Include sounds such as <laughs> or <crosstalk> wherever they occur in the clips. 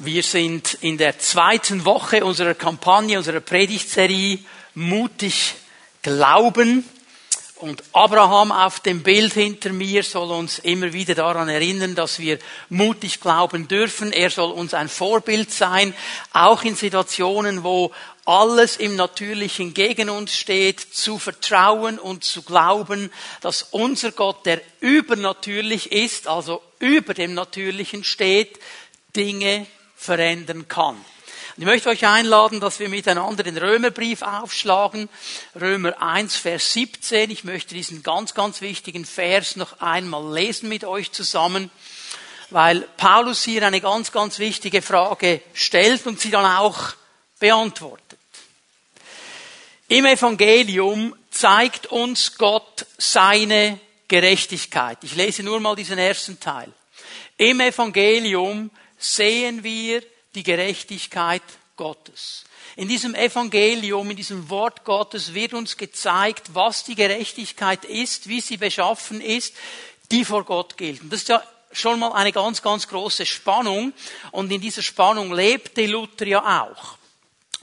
Wir sind in der zweiten Woche unserer Kampagne, unserer Predigtserie Mutig Glauben. Und Abraham auf dem Bild hinter mir soll uns immer wieder daran erinnern, dass wir mutig glauben dürfen. Er soll uns ein Vorbild sein, auch in Situationen, wo alles im Natürlichen gegen uns steht, zu vertrauen und zu glauben, dass unser Gott, der übernatürlich ist, also über dem Natürlichen steht, Dinge verändern kann. Und ich möchte euch einladen, dass wir miteinander den Römerbrief aufschlagen. Römer 1, Vers 17. Ich möchte diesen ganz, ganz wichtigen Vers noch einmal lesen mit euch zusammen, weil Paulus hier eine ganz, ganz wichtige Frage stellt und sie dann auch beantwortet. Im Evangelium zeigt uns Gott seine Gerechtigkeit. Ich lese nur mal diesen ersten Teil. Im Evangelium sehen wir die Gerechtigkeit Gottes. In diesem Evangelium, in diesem Wort Gottes wird uns gezeigt, was die Gerechtigkeit ist, wie sie beschaffen ist, die vor Gott gilt. Und das ist ja schon mal eine ganz, ganz große Spannung. Und in dieser Spannung lebte Luther ja auch.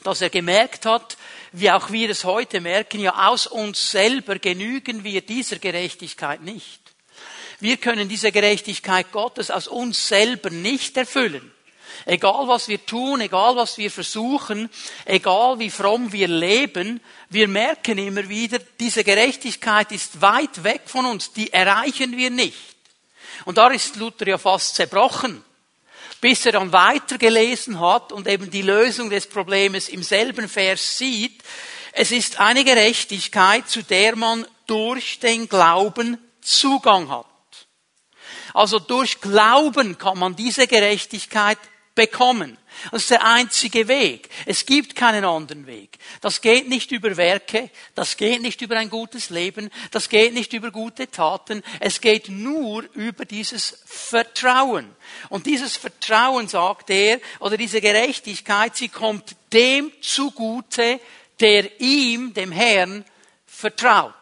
Dass er gemerkt hat, wie auch wir es heute merken, ja aus uns selber genügen wir dieser Gerechtigkeit nicht. Wir können diese Gerechtigkeit Gottes aus uns selber nicht erfüllen. Egal was wir tun, egal was wir versuchen, egal wie fromm wir leben, wir merken immer wieder, diese Gerechtigkeit ist weit weg von uns, die erreichen wir nicht. Und da ist Luther ja fast zerbrochen, bis er dann weitergelesen hat und eben die Lösung des Problems im selben Vers sieht. Es ist eine Gerechtigkeit, zu der man durch den Glauben Zugang hat. Also durch Glauben kann man diese Gerechtigkeit bekommen. Das ist der einzige Weg. Es gibt keinen anderen Weg. Das geht nicht über Werke, das geht nicht über ein gutes Leben, das geht nicht über gute Taten. Es geht nur über dieses Vertrauen. Und dieses Vertrauen, sagt er, oder diese Gerechtigkeit, sie kommt dem zugute, der ihm, dem Herrn, vertraut.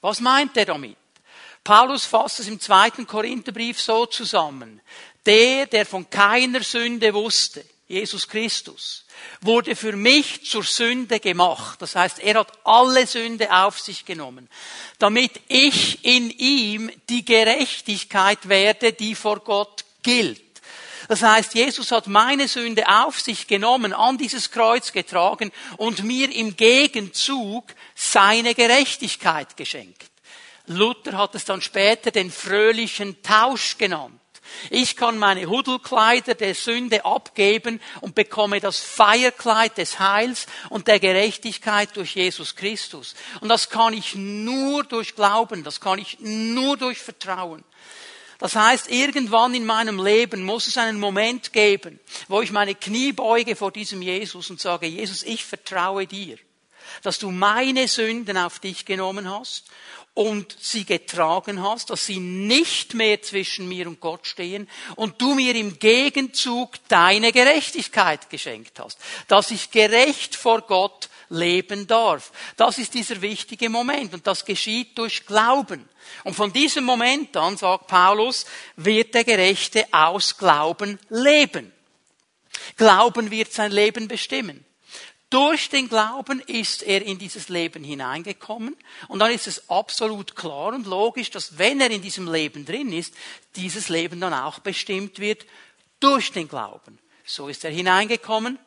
Was meint er damit? Paulus fasst es im zweiten Korintherbrief so zusammen. Der, der von keiner Sünde wusste, Jesus Christus, wurde für mich zur Sünde gemacht. Das heißt, er hat alle Sünde auf sich genommen, damit ich in ihm die Gerechtigkeit werde, die vor Gott gilt. Das heißt, Jesus hat meine Sünde auf sich genommen, an dieses Kreuz getragen und mir im Gegenzug seine Gerechtigkeit geschenkt. Luther hat es dann später den fröhlichen Tausch genannt. Ich kann meine Hudelkleider der Sünde abgeben und bekomme das Feierkleid des Heils und der Gerechtigkeit durch Jesus Christus. Und das kann ich nur durch Glauben, das kann ich nur durch Vertrauen. Das heißt, irgendwann in meinem Leben muss es einen Moment geben, wo ich meine Knie beuge vor diesem Jesus und sage, Jesus, ich vertraue dir, dass du meine Sünden auf dich genommen hast und sie getragen hast, dass sie nicht mehr zwischen mir und Gott stehen und du mir im Gegenzug deine Gerechtigkeit geschenkt hast, dass ich gerecht vor Gott leben darf. Das ist dieser wichtige Moment und das geschieht durch Glauben. Und von diesem Moment an, sagt Paulus, wird der Gerechte aus Glauben leben. Glauben wird sein Leben bestimmen. Durch den Glauben ist er in dieses Leben hineingekommen und dann ist es absolut klar und logisch, dass wenn er in diesem Leben drin ist, dieses Leben dann auch bestimmt wird durch den Glauben. So ist er hineingekommen,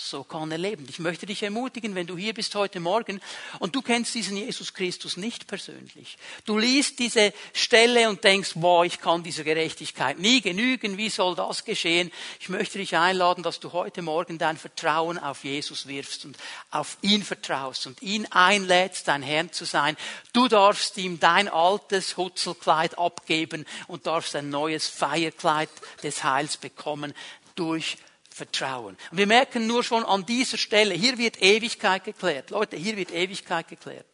so kann er leben. Ich möchte dich ermutigen, wenn du hier bist heute Morgen und du kennst diesen Jesus Christus nicht persönlich. Du liest diese Stelle und denkst, boah, ich kann dieser Gerechtigkeit nie genügen. Wie soll das geschehen? Ich möchte dich einladen, dass du heute Morgen dein Vertrauen auf Jesus wirfst und auf ihn vertraust und ihn einlädst, dein Herr zu sein. Du darfst ihm dein altes Hutzelkleid abgeben und darfst ein neues Feierkleid des Heils bekommen durch Vertrauen. Und wir merken nur schon an dieser Stelle, hier wird Ewigkeit geklärt. Leute, hier wird Ewigkeit geklärt.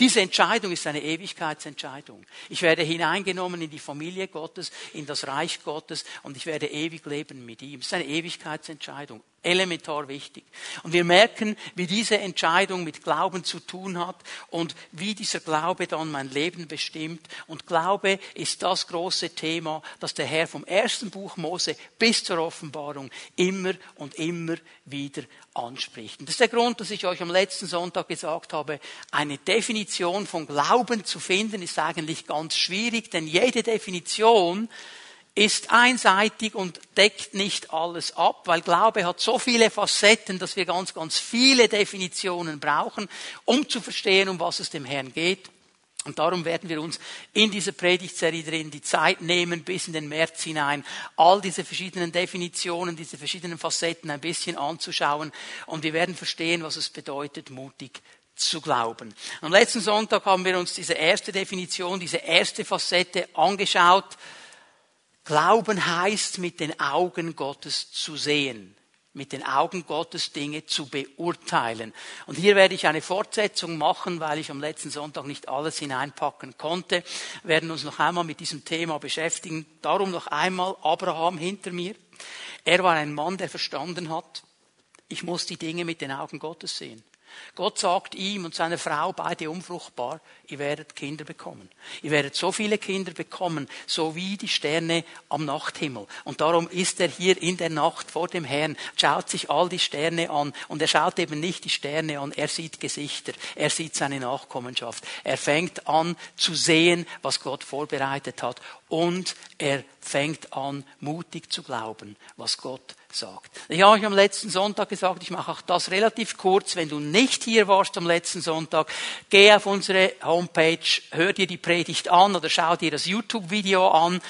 Diese Entscheidung ist eine Ewigkeitsentscheidung. Ich werde hineingenommen in die Familie Gottes, in das Reich Gottes und ich werde ewig leben mit ihm. Es ist eine Ewigkeitsentscheidung. Elementar wichtig. Und wir merken, wie diese Entscheidung mit Glauben zu tun hat und wie dieser Glaube dann mein Leben bestimmt. Und Glaube ist das große Thema, das der Herr vom ersten Buch Mose bis zur Offenbarung immer und immer wieder anspricht. Und das ist der Grund, dass ich euch am letzten Sonntag gesagt habe, eine Definition von Glauben zu finden, ist eigentlich ganz schwierig, denn jede Definition ist einseitig und deckt nicht alles ab, weil Glaube hat so viele Facetten, dass wir ganz, ganz viele Definitionen brauchen, um zu verstehen, um was es dem Herrn geht. Und darum werden wir uns in dieser Predigtserie drin die Zeit nehmen, bis in den März hinein, all diese verschiedenen Definitionen, diese verschiedenen Facetten ein bisschen anzuschauen. Und wir werden verstehen, was es bedeutet, mutig zu glauben. Am letzten Sonntag haben wir uns diese erste Definition, diese erste Facette angeschaut. Glauben heißt, mit den Augen Gottes zu sehen, mit den Augen Gottes Dinge zu beurteilen. Und hier werde ich eine Fortsetzung machen, weil ich am letzten Sonntag nicht alles hineinpacken konnte. Wir werden uns noch einmal mit diesem Thema beschäftigen. Darum noch einmal Abraham hinter mir. Er war ein Mann, der verstanden hat, ich muss die Dinge mit den Augen Gottes sehen. Gott sagt ihm und seiner Frau, beide unfruchtbar, ihr werdet Kinder bekommen. Ihr werdet so viele Kinder bekommen, so wie die Sterne am Nachthimmel. Und darum ist er hier in der Nacht vor dem Herrn, schaut sich all die Sterne an. Und er schaut eben nicht die Sterne an, er sieht Gesichter, er sieht seine Nachkommenschaft. Er fängt an zu sehen, was Gott vorbereitet hat. Und er fängt an, mutig zu glauben, was Gott sagt. Ich habe euch am letzten Sonntag gesagt, ich mache auch das relativ kurz. Wenn du nicht hier warst am letzten Sonntag, geh auf unsere Homepage, hör dir die Predigt an oder schau dir das YouTube-Video an.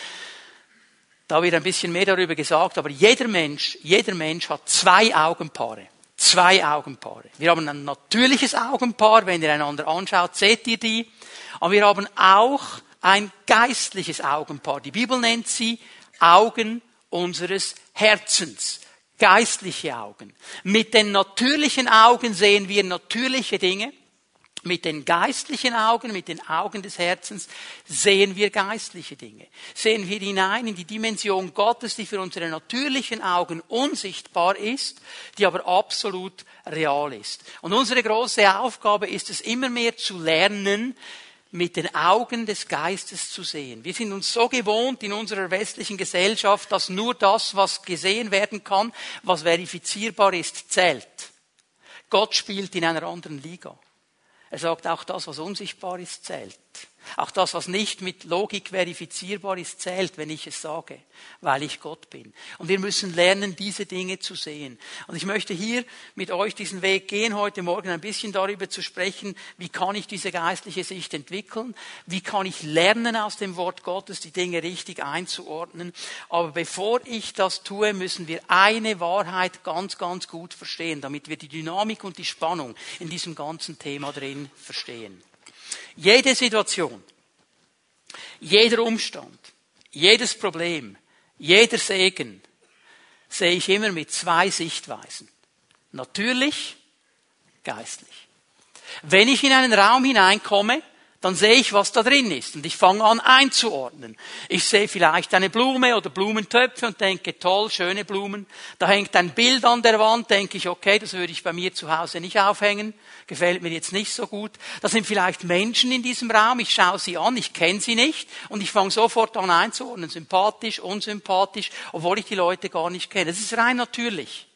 Da wird ein bisschen mehr darüber gesagt, aber jeder Mensch, jeder Mensch hat zwei Augenpaare. Zwei Augenpaare. Wir haben ein natürliches Augenpaar, wenn ihr einander anschaut, seht ihr die. Aber wir haben auch ein geistliches Augenpaar. Die Bibel nennt sie Augen unseres Herzens, geistliche Augen. Mit den natürlichen Augen sehen wir natürliche Dinge. Mit den geistlichen Augen, mit den Augen des Herzens sehen wir geistliche Dinge. Sehen wir hinein in die Dimension Gottes, die für unsere natürlichen Augen unsichtbar ist, die aber absolut real ist. Und unsere große Aufgabe ist es immer mehr zu lernen, mit den Augen des Geistes zu sehen. Wir sind uns so gewohnt in unserer westlichen Gesellschaft, dass nur das, was gesehen werden kann, was verifizierbar ist, zählt. Gott spielt in einer anderen Liga. Er sagt, auch das, was unsichtbar ist, zählt. Auch das, was nicht mit Logik verifizierbar ist, zählt, wenn ich es sage, weil ich Gott bin. Und wir müssen lernen, diese Dinge zu sehen. Und ich möchte hier mit euch diesen Weg gehen, heute Morgen ein bisschen darüber zu sprechen, wie kann ich diese geistliche Sicht entwickeln, wie kann ich lernen, aus dem Wort Gottes die Dinge richtig einzuordnen. Aber bevor ich das tue, müssen wir eine Wahrheit ganz, ganz gut verstehen, damit wir die Dynamik und die Spannung in diesem ganzen Thema drin verstehen. Jede Situation, jeder Umstand, jedes Problem, jeder Segen sehe ich immer mit zwei Sichtweisen. Natürlich, geistlich. Wenn ich in einen Raum hineinkomme, dann sehe ich, was da drin ist und ich fange an einzuordnen. Ich sehe vielleicht eine Blume oder Blumentöpfe und denke, toll, schöne Blumen. Da hängt ein Bild an der Wand, denke ich, okay, das würde ich bei mir zu Hause nicht aufhängen, gefällt mir jetzt nicht so gut. Da sind vielleicht Menschen in diesem Raum, ich schaue sie an, ich kenne sie nicht und ich fange sofort an einzuordnen, sympathisch, unsympathisch, obwohl ich die Leute gar nicht kenne. Das ist rein natürlich.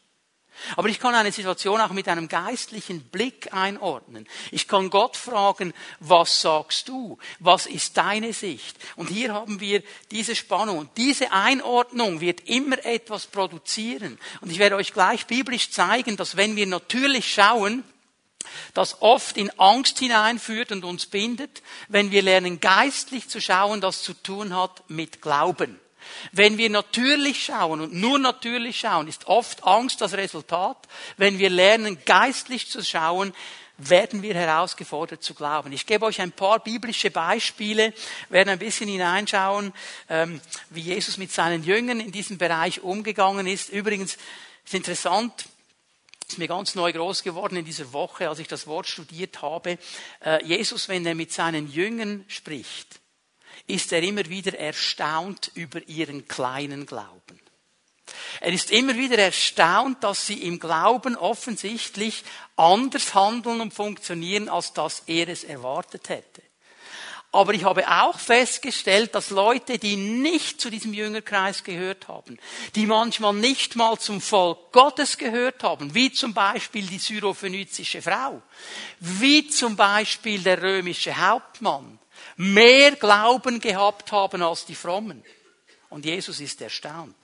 Aber ich kann eine Situation auch mit einem geistlichen Blick einordnen. Ich kann Gott fragen, was sagst du? Was ist deine Sicht? Und hier haben wir diese Spannung. Und diese Einordnung wird immer etwas produzieren. Und ich werde euch gleich biblisch zeigen, dass wenn wir natürlich schauen, das oft in Angst hineinführt und uns bindet, wenn wir lernen geistlich zu schauen, das zu tun hat mit Glauben. Wenn wir natürlich schauen und nur natürlich schauen, ist oft Angst das Resultat. Wenn wir lernen, geistlich zu schauen, werden wir herausgefordert zu glauben. Ich gebe euch ein paar biblische Beispiele, werden ein bisschen hineinschauen, ähm, wie Jesus mit seinen Jüngern in diesem Bereich umgegangen ist. Übrigens ist interessant, ist mir ganz neu groß geworden in dieser Woche, als ich das Wort studiert habe. Äh, Jesus, wenn er mit seinen Jüngern spricht, ist er immer wieder erstaunt über ihren kleinen Glauben. Er ist immer wieder erstaunt, dass sie im Glauben offensichtlich anders handeln und funktionieren, als dass er es erwartet hätte. Aber ich habe auch festgestellt, dass Leute, die nicht zu diesem Jüngerkreis gehört haben, die manchmal nicht mal zum Volk Gottes gehört haben, wie zum Beispiel die syrophönizische Frau, wie zum Beispiel der römische Hauptmann, mehr Glauben gehabt haben als die Frommen. Und Jesus ist erstaunt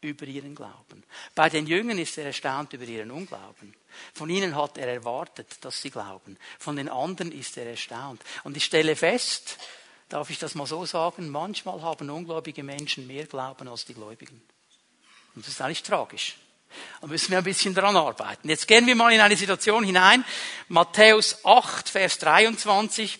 über ihren Glauben. Bei den Jüngern ist er erstaunt über ihren Unglauben. Von ihnen hat er erwartet, dass sie glauben. Von den anderen ist er erstaunt. Und ich stelle fest, darf ich das mal so sagen, manchmal haben ungläubige Menschen mehr Glauben als die Gläubigen. Und das ist eigentlich tragisch. Da müssen wir ein bisschen dran arbeiten. Jetzt gehen wir mal in eine Situation hinein. Matthäus 8, Vers 23.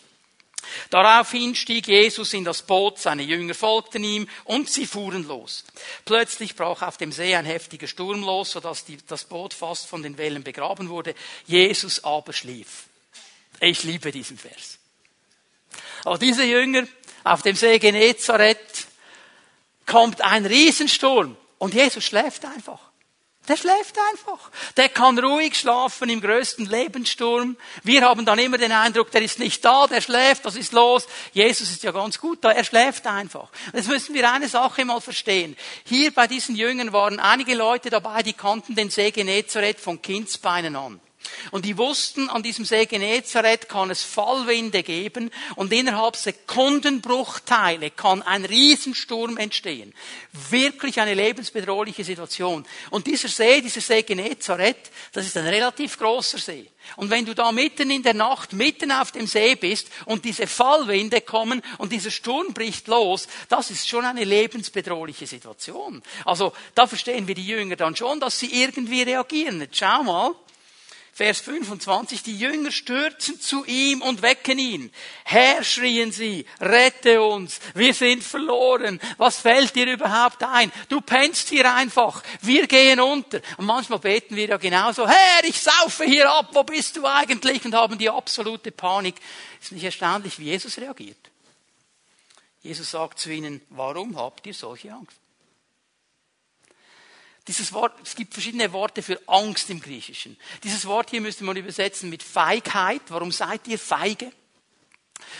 Daraufhin stieg Jesus in das Boot, seine Jünger folgten ihm und sie fuhren los. Plötzlich brach auf dem See ein heftiger Sturm los, sodass die, das Boot fast von den Wellen begraben wurde. Jesus aber schlief. Ich liebe diesen Vers. Aber diese Jünger auf dem See Genezareth kommt ein Riesensturm und Jesus schläft einfach. Der schläft einfach. Der kann ruhig schlafen im größten Lebenssturm. Wir haben dann immer den Eindruck, der ist nicht da, der schläft, was ist los? Jesus ist ja ganz gut da, er schläft einfach. Jetzt müssen wir eine Sache mal verstehen. Hier bei diesen Jüngern waren einige Leute dabei, die kannten den See Genezareth von Kindsbeinen an. Und die wussten, an diesem See Genezareth kann es Fallwinde geben und innerhalb Sekundenbruchteile kann ein Riesensturm entstehen. Wirklich eine lebensbedrohliche Situation. Und dieser See, dieser See Genezareth, das ist ein relativ großer See. Und wenn du da mitten in der Nacht, mitten auf dem See bist und diese Fallwinde kommen und dieser Sturm bricht los, das ist schon eine lebensbedrohliche Situation. Also da verstehen wir die Jünger dann schon, dass sie irgendwie reagieren. Schau mal, Vers 25, die Jünger stürzen zu ihm und wecken ihn. Herr, schrien sie, rette uns, wir sind verloren. Was fällt dir überhaupt ein? Du pennst hier einfach, wir gehen unter. Und manchmal beten wir ja genauso, Herr, ich saufe hier ab, wo bist du eigentlich? Und haben die absolute Panik. Ist nicht erstaunlich, wie Jesus reagiert. Jesus sagt zu ihnen, warum habt ihr solche Angst? Dieses Wort, es gibt verschiedene Worte für Angst im Griechischen. Dieses Wort hier müsste man übersetzen mit Feigheit. Warum seid ihr feige?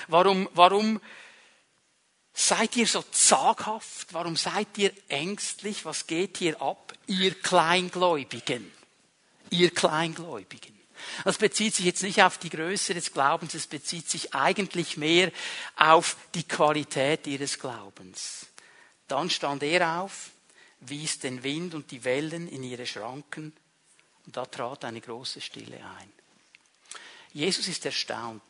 Warum, warum seid ihr so zaghaft? Warum seid ihr ängstlich? Was geht hier ab? Ihr Kleingläubigen. Ihr Kleingläubigen. Das bezieht sich jetzt nicht auf die Größe des Glaubens, es bezieht sich eigentlich mehr auf die Qualität ihres Glaubens. Dann stand er auf, wies den Wind und die Wellen in ihre Schranken und da trat eine große Stille ein. Jesus ist erstaunt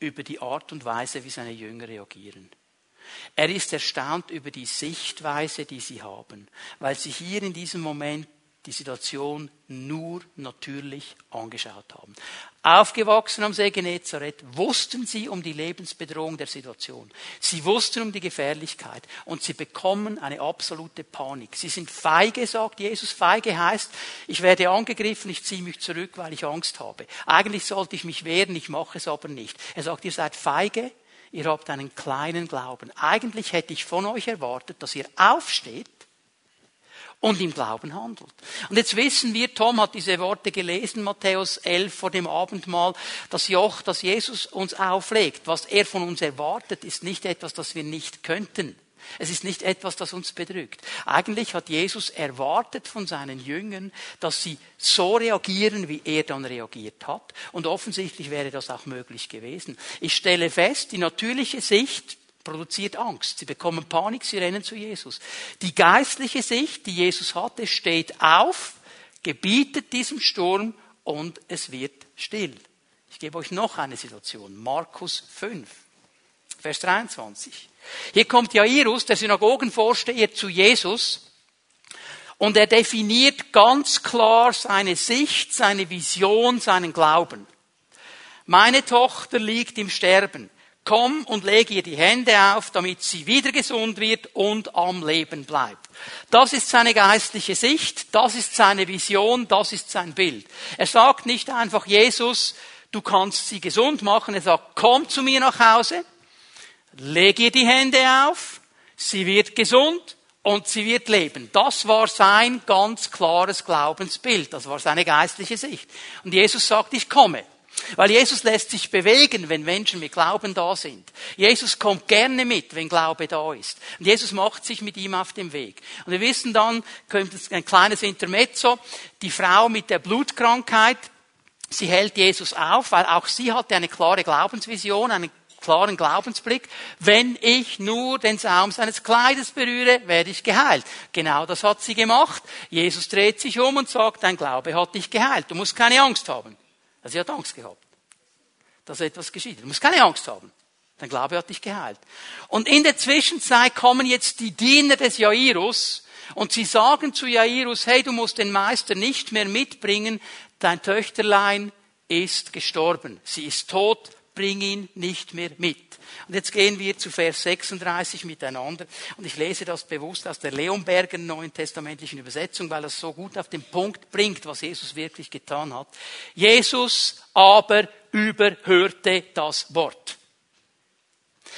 über die Art und Weise, wie seine Jünger reagieren. Er ist erstaunt über die Sichtweise, die sie haben, weil sie hier in diesem Moment die Situation nur natürlich angeschaut haben. Aufgewachsen am See Genezareth wussten sie um die Lebensbedrohung der Situation. Sie wussten um die Gefährlichkeit und sie bekommen eine absolute Panik. Sie sind feige, sagt Jesus. Feige heißt, ich werde angegriffen, ich ziehe mich zurück, weil ich Angst habe. Eigentlich sollte ich mich wehren, ich mache es aber nicht. Er sagt, ihr seid feige, ihr habt einen kleinen Glauben. Eigentlich hätte ich von euch erwartet, dass ihr aufsteht und im Glauben handelt. Und jetzt wissen wir, Tom hat diese Worte gelesen, Matthäus 11 vor dem Abendmahl, das Joch, das Jesus uns auflegt, was er von uns erwartet, ist nicht etwas, das wir nicht könnten. Es ist nicht etwas, das uns bedrückt. Eigentlich hat Jesus erwartet von seinen Jüngern, dass sie so reagieren, wie er dann reagiert hat. Und offensichtlich wäre das auch möglich gewesen. Ich stelle fest, die natürliche Sicht produziert Angst. Sie bekommen Panik, sie rennen zu Jesus. Die geistliche Sicht, die Jesus hatte, steht auf, gebietet diesem Sturm und es wird still. Ich gebe euch noch eine Situation. Markus 5, Vers 23. Hier kommt Jairus, der Synagogenvorsteher, zu Jesus und er definiert ganz klar seine Sicht, seine Vision, seinen Glauben. Meine Tochter liegt im Sterben komm und lege ihr die Hände auf, damit sie wieder gesund wird und am Leben bleibt. Das ist seine geistliche Sicht, das ist seine Vision, das ist sein Bild. Er sagt nicht einfach, Jesus, du kannst sie gesund machen. Er sagt, komm zu mir nach Hause, lege ihr die Hände auf, sie wird gesund und sie wird leben. Das war sein ganz klares Glaubensbild. Das war seine geistliche Sicht. Und Jesus sagt, ich komme. Weil Jesus lässt sich bewegen, wenn Menschen mit Glauben da sind. Jesus kommt gerne mit, wenn Glaube da ist. Und Jesus macht sich mit ihm auf den Weg. Und wir wissen dann, kommt ein kleines Intermezzo, die Frau mit der Blutkrankheit, sie hält Jesus auf, weil auch sie hatte eine klare Glaubensvision, einen klaren Glaubensblick. Wenn ich nur den Saum seines Kleides berühre, werde ich geheilt. Genau das hat sie gemacht. Jesus dreht sich um und sagt, dein Glaube hat dich geheilt. Du musst keine Angst haben. Also sie hat Angst gehabt, dass etwas geschieht. Du musst keine Angst haben. Dein Glaube hat dich geheilt. Und in der Zwischenzeit kommen jetzt die Diener des Jairus und sie sagen zu Jairus, hey, du musst den Meister nicht mehr mitbringen, dein Töchterlein ist gestorben. Sie ist tot, bring ihn nicht mehr mit. Und jetzt gehen wir zu Vers 36 miteinander. Und ich lese das bewusst aus der Leonberger Neuen Testamentlichen Übersetzung, weil das so gut auf den Punkt bringt, was Jesus wirklich getan hat. Jesus aber überhörte das Wort.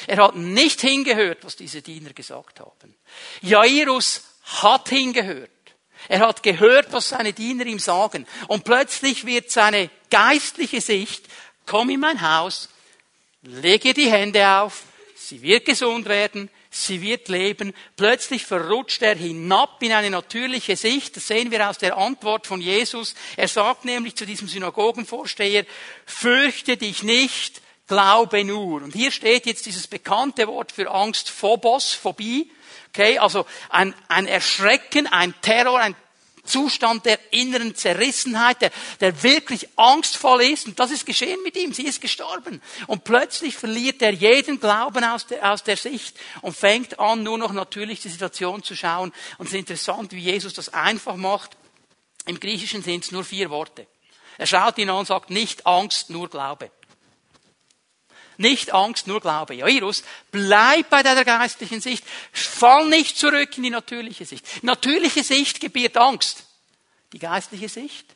Er hat nicht hingehört, was diese Diener gesagt haben. Jairus hat hingehört. Er hat gehört, was seine Diener ihm sagen. Und plötzlich wird seine geistliche Sicht, komm in mein Haus, lege die Hände auf, sie wird gesund werden, sie wird leben. Plötzlich verrutscht er hinab in eine natürliche Sicht. Das sehen wir aus der Antwort von Jesus. Er sagt nämlich zu diesem Synagogenvorsteher, fürchte dich nicht, glaube nur. Und hier steht jetzt dieses bekannte Wort für Angst, Phobos, Phobie. Okay, also ein, ein Erschrecken, ein Terror, ein Zustand der inneren Zerrissenheit, der, der wirklich angstvoll ist. Und das ist geschehen mit ihm. Sie ist gestorben. Und plötzlich verliert er jeden Glauben aus der, aus der Sicht und fängt an, nur noch natürlich die Situation zu schauen. Und es ist interessant, wie Jesus das einfach macht. Im Griechischen sind es nur vier Worte. Er schaut ihn an und sagt, nicht Angst, nur Glaube. Nicht Angst, nur Glaube. Jairus, bleib bei deiner geistlichen Sicht. Fall nicht zurück in die natürliche Sicht. Natürliche Sicht gebiert Angst. Die geistliche Sicht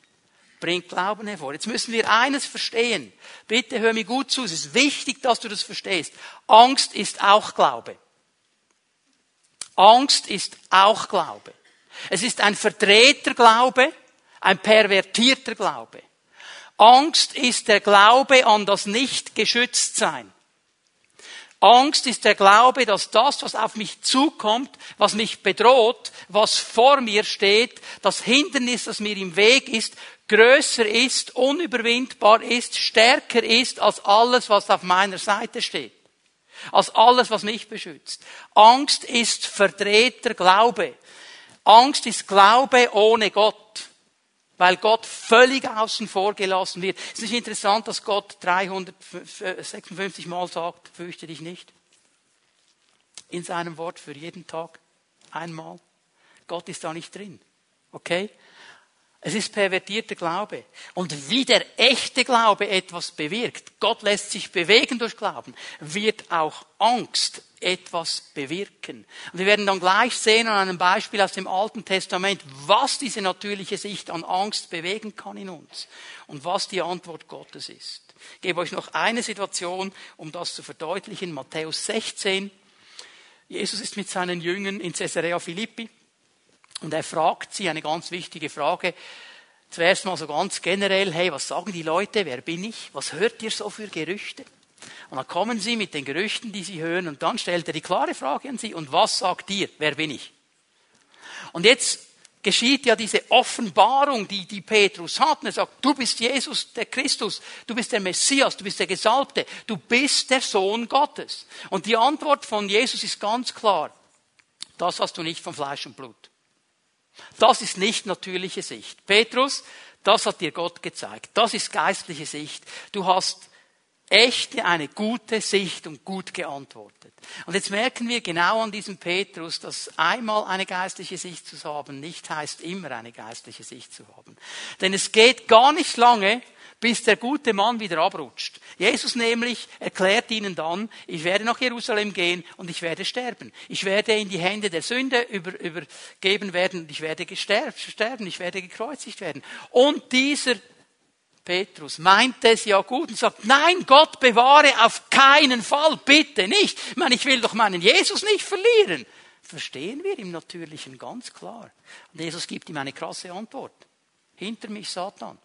bringt Glauben hervor. Jetzt müssen wir eines verstehen. Bitte hör mir gut zu. Es ist wichtig, dass du das verstehst. Angst ist auch Glaube. Angst ist auch Glaube. Es ist ein verdrehter Glaube, ein pervertierter Glaube. Angst ist der Glaube an das Nicht-Geschütztsein. Angst ist der Glaube, dass das, was auf mich zukommt, was mich bedroht, was vor mir steht, das Hindernis, das mir im Weg ist, größer ist, unüberwindbar ist, stärker ist als alles, was auf meiner Seite steht. Als alles, was mich beschützt. Angst ist verdrehter Glaube. Angst ist Glaube ohne Gott weil Gott völlig außen vor gelassen wird. Es ist nicht interessant, dass Gott 356 Mal sagt, fürchte dich nicht. In seinem Wort für jeden Tag einmal. Gott ist da nicht drin. Okay? Es ist pervertierter Glaube. Und wie der echte Glaube etwas bewirkt, Gott lässt sich bewegen durch Glauben, wird auch Angst etwas bewirken. Und wir werden dann gleich sehen an einem Beispiel aus dem Alten Testament, was diese natürliche Sicht an Angst bewegen kann in uns und was die Antwort Gottes ist. Ich gebe euch noch eine Situation, um das zu verdeutlichen. Matthäus 16. Jesus ist mit seinen Jüngern in Caesarea Philippi. Und er fragt sie eine ganz wichtige Frage. Zuerst mal so ganz generell, hey, was sagen die Leute? Wer bin ich? Was hört ihr so für Gerüchte? Und dann kommen sie mit den Gerüchten, die sie hören, und dann stellt er die klare Frage an sie, und was sagt ihr? Wer bin ich? Und jetzt geschieht ja diese Offenbarung, die, die Petrus hat. Und er sagt, du bist Jesus, der Christus, du bist der Messias, du bist der Gesalbte, du bist der Sohn Gottes. Und die Antwort von Jesus ist ganz klar, das hast du nicht von Fleisch und Blut. Das ist nicht natürliche Sicht. Petrus, das hat dir Gott gezeigt. Das ist geistliche Sicht. Du hast echte, eine gute Sicht und gut geantwortet. Und jetzt merken wir genau an diesem Petrus, dass einmal eine geistliche Sicht zu haben nicht heißt, immer eine geistliche Sicht zu haben. Denn es geht gar nicht lange, bis der gute Mann wieder abrutscht. Jesus nämlich erklärt ihnen dann, ich werde nach Jerusalem gehen und ich werde sterben. Ich werde in die Hände der Sünde über, übergeben werden und ich werde sterben, ich werde gekreuzigt werden. Und dieser Petrus meint es ja gut und sagt, nein, Gott bewahre auf keinen Fall, bitte nicht. Ich meine, ich will doch meinen Jesus nicht verlieren. verstehen wir im Natürlichen ganz klar. Und Jesus gibt ihm eine krasse Antwort. Hinter mich Satan.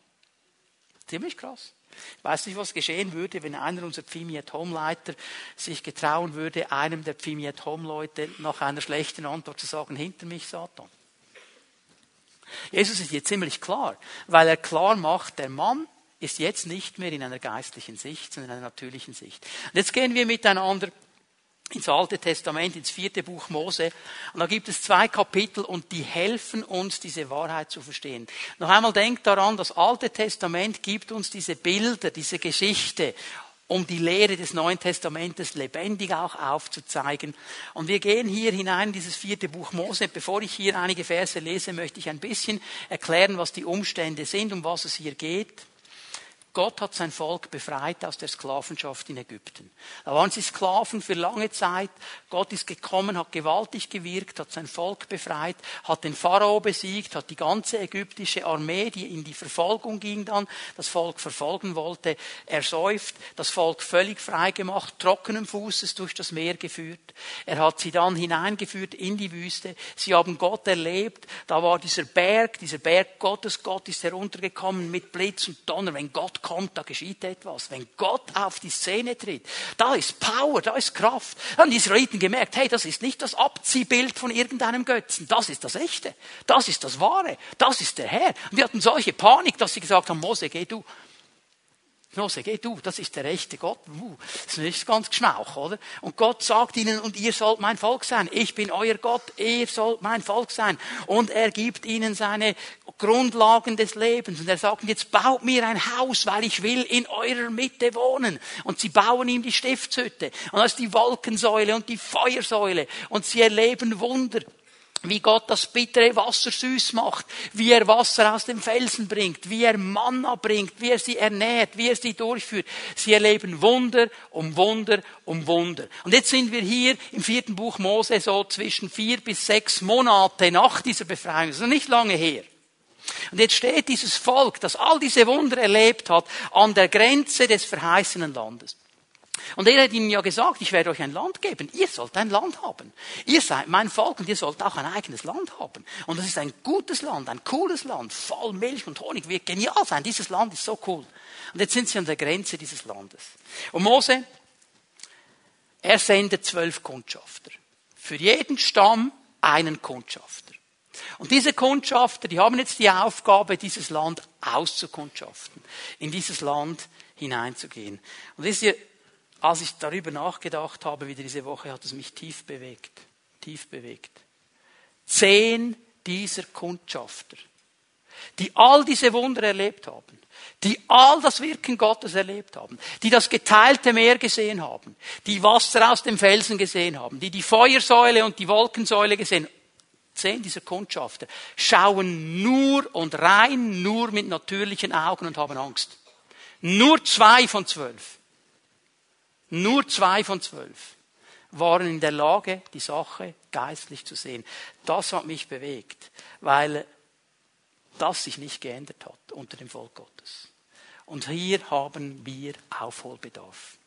Ziemlich krass. Ich weiß nicht, was geschehen würde, wenn einer unserer Pfimiet Home Leiter sich getrauen würde, einem der Pfimiet Home Leute nach einer schlechten Antwort zu sagen, hinter mich Satan. Jesus ist hier ziemlich klar, weil er klar macht, der Mann ist jetzt nicht mehr in einer geistlichen Sicht, sondern in einer natürlichen Sicht. Und jetzt gehen wir miteinander ins Alte Testament, ins vierte Buch Mose. Und da gibt es zwei Kapitel und die helfen uns, diese Wahrheit zu verstehen. Noch einmal denkt daran, das Alte Testament gibt uns diese Bilder, diese Geschichte, um die Lehre des Neuen Testamentes lebendig auch aufzuzeigen. Und wir gehen hier hinein in dieses vierte Buch Mose. Bevor ich hier einige Verse lese, möchte ich ein bisschen erklären, was die Umstände sind, um was es hier geht. Gott hat sein Volk befreit aus der Sklavenschaft in Ägypten. Da waren sie Sklaven für lange Zeit. Gott ist gekommen, hat gewaltig gewirkt, hat sein Volk befreit, hat den Pharao besiegt, hat die ganze ägyptische Armee, die in die Verfolgung ging dann, das Volk verfolgen wollte, ersäuft, das Volk völlig frei gemacht, trockenen Fußes durch das Meer geführt. Er hat sie dann hineingeführt in die Wüste. Sie haben Gott erlebt. Da war dieser Berg, dieser Berg Gottes. Gott ist heruntergekommen mit Blitz und Donner. Wenn Gott kommt, da geschieht etwas. Wenn Gott auf die Szene tritt, da ist Power, da ist Kraft. Dann haben die Israeliten gemerkt, hey, das ist nicht das Abziehbild von irgendeinem Götzen. Das ist das Echte. Das ist das Wahre. Das ist der Herr. Und die hatten solche Panik, dass sie gesagt haben, Mose, geh du. Mose, geh du, das ist der rechte Gott. Das ist ganz Geschmauch, oder? Und Gott sagt ihnen, und ihr sollt mein Volk sein. Ich bin euer Gott, ihr sollt mein Volk sein. Und er gibt ihnen seine Grundlagen des Lebens. Und er sagt, jetzt baut mir ein Haus, weil ich will in eurer Mitte wohnen. Und sie bauen ihm die Stiftshütte. Und das ist die Wolkensäule und die Feuersäule. Und sie erleben Wunder wie Gott das bittere Wasser süß macht, wie er Wasser aus dem Felsen bringt, wie er Manna bringt, wie er sie ernährt, wie er sie durchführt. Sie erleben Wunder um Wunder um Wunder. Und jetzt sind wir hier im vierten Buch Mose so zwischen vier bis sechs Monate nach dieser Befreiung. Das ist noch nicht lange her. Und jetzt steht dieses Volk, das all diese Wunder erlebt hat, an der Grenze des verheißenen Landes. Und er hat ihnen ja gesagt, ich werde euch ein Land geben. Ihr sollt ein Land haben. Ihr seid mein Volk und ihr sollt auch ein eigenes Land haben. Und das ist ein gutes Land, ein cooles Land, voll Milch und Honig, wird genial sein. Dieses Land ist so cool. Und jetzt sind sie an der Grenze dieses Landes. Und Mose, er sendet zwölf Kundschafter. Für jeden Stamm einen Kundschafter. Und diese Kundschafter, die haben jetzt die Aufgabe, dieses Land auszukundschaften, in dieses Land hineinzugehen. Und wisst ihr, als ich darüber nachgedacht habe, wieder diese Woche, hat es mich tief bewegt. Tief bewegt. Zehn dieser Kundschafter, die all diese Wunder erlebt haben, die all das Wirken Gottes erlebt haben, die das geteilte Meer gesehen haben, die Wasser aus dem Felsen gesehen haben, die die Feuersäule und die Wolkensäule gesehen zehn dieser Kundschafter schauen nur und rein nur mit natürlichen Augen und haben Angst. Nur zwei von zwölf. Nur zwei von zwölf waren in der Lage, die Sache geistlich zu sehen. Das hat mich bewegt, weil das sich nicht geändert hat unter dem Volk Gottes. Und hier haben wir Aufholbedarf.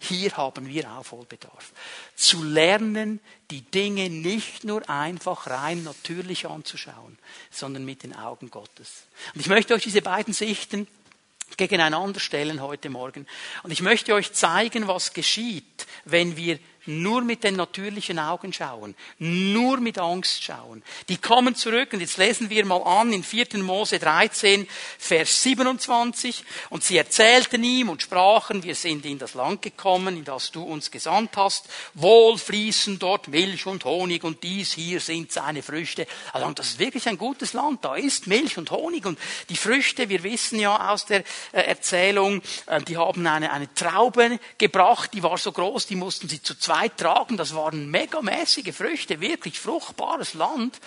Hier haben wir Aufholbedarf. Zu lernen, die Dinge nicht nur einfach rein natürlich anzuschauen, sondern mit den Augen Gottes. Und ich möchte euch diese beiden Sichten gegeneinander stellen heute Morgen. Und ich möchte euch zeigen, was geschieht, wenn wir nur mit den natürlichen Augen schauen, nur mit Angst schauen. Die kommen zurück und jetzt lesen wir mal an in 4. Mose 13, Vers 27 und sie erzählten ihm und sprachen, wir sind in das Land gekommen, in das du uns gesandt hast, wohl fließen dort Milch und Honig und dies hier sind seine Früchte. Also das ist wirklich ein gutes Land, da ist Milch und Honig und die Früchte, wir wissen ja aus der äh, Erzählung, äh, die haben eine, eine Traube gebracht, die war so groß, die mussten sie zu weit tragen. Das waren megamäßige Früchte, wirklich fruchtbares Land.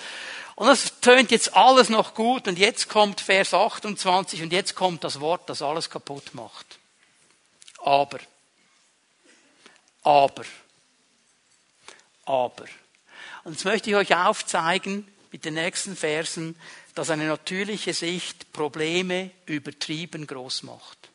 Und das tönt jetzt alles noch gut. Und jetzt kommt Vers 28 und jetzt kommt das Wort, das alles kaputt macht. Aber. Aber. Aber. Und jetzt möchte ich euch aufzeigen mit den nächsten Versen, dass eine natürliche Sicht Probleme übertrieben groß macht.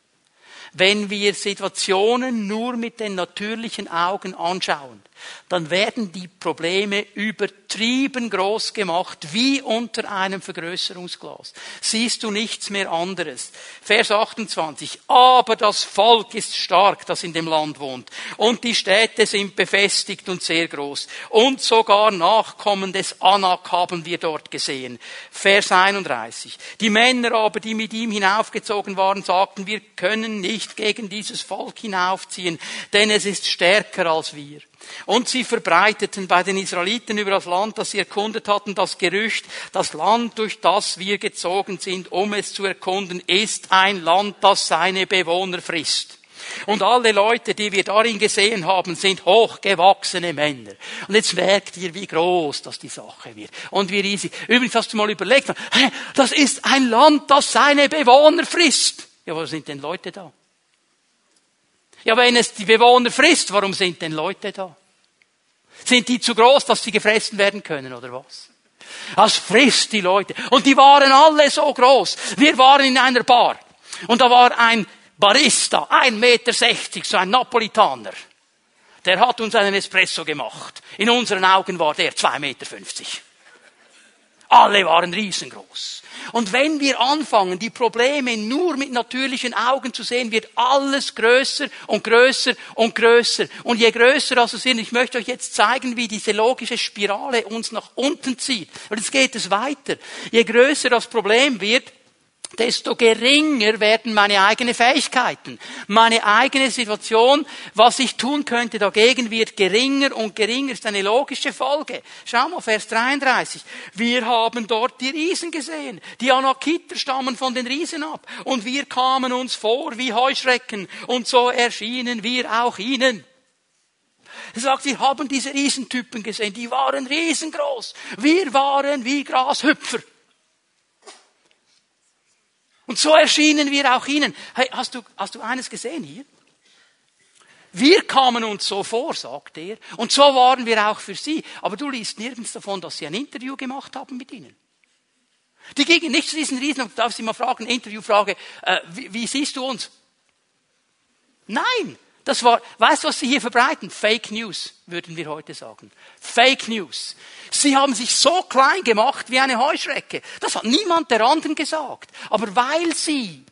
Wenn wir Situationen nur mit den natürlichen Augen anschauen, dann werden die Probleme übertrieben groß gemacht, wie unter einem Vergrößerungsglas. Siehst du nichts mehr anderes. Vers 28. Aber das Volk ist stark, das in dem Land wohnt. Und die Städte sind befestigt und sehr groß. Und sogar Nachkommen des Anak haben wir dort gesehen. Vers 31. Die Männer aber, die mit ihm hinaufgezogen waren, sagten, wir können nicht gegen dieses Volk hinaufziehen, denn es ist stärker als wir. Und sie verbreiteten bei den Israeliten über das Land, das sie erkundet hatten, das Gerücht, das Land, durch das wir gezogen sind, um es zu erkunden, ist ein Land, das seine Bewohner frisst. Und alle Leute, die wir darin gesehen haben, sind hochgewachsene Männer. Und jetzt merkt ihr, wie groß das die Sache wird. Und wie riesig. Übrigens hast du mal überlegt, das ist ein Land, das seine Bewohner frisst. Ja, wo sind denn Leute da? Ja, wenn es die Bewohner frisst, warum sind denn Leute da? Sind die zu groß, dass sie gefressen werden können, oder was? Das frisst die Leute. Und die waren alle so groß. Wir waren in einer Bar. Und da war ein Barista, ein Meter, sechzig, so ein Napolitaner. Der hat uns einen Espresso gemacht. In unseren Augen war der zwei Meter. Alle waren riesengroß. Und wenn wir anfangen, die Probleme nur mit natürlichen Augen zu sehen, wird alles größer und größer und größer. Und je größer also sind, ich möchte euch jetzt zeigen, wie diese logische Spirale uns nach unten zieht. Und jetzt geht es weiter. Je größer das Problem wird, desto geringer werden meine eigenen Fähigkeiten. Meine eigene Situation, was ich tun könnte dagegen, wird geringer und geringer, ist eine logische Folge. Schau mal, Vers 33. Wir haben dort die Riesen gesehen. Die Anakiter stammen von den Riesen ab. Und wir kamen uns vor wie Heuschrecken. Und so erschienen wir auch ihnen. Er sagt, wir haben diese Riesentypen gesehen. Die waren riesengroß. Wir waren wie Grashüpfer. Und so erschienen wir auch ihnen. Hey, hast du, hast du eines gesehen hier? Wir kamen uns so vor, sagt er, und so waren wir auch für sie. Aber du liest nirgends davon, dass sie ein Interview gemacht haben mit ihnen. Die gingen nicht zu diesen Riesen und darf sie mal fragen, Interviewfrage, äh, wie, wie siehst du uns? Nein, das war, weißt du, was sie hier verbreiten? Fake News, würden wir heute sagen. Fake News. Sie haben sich so klein gemacht wie eine Heuschrecke. Das hat niemand der anderen gesagt. Aber weil sie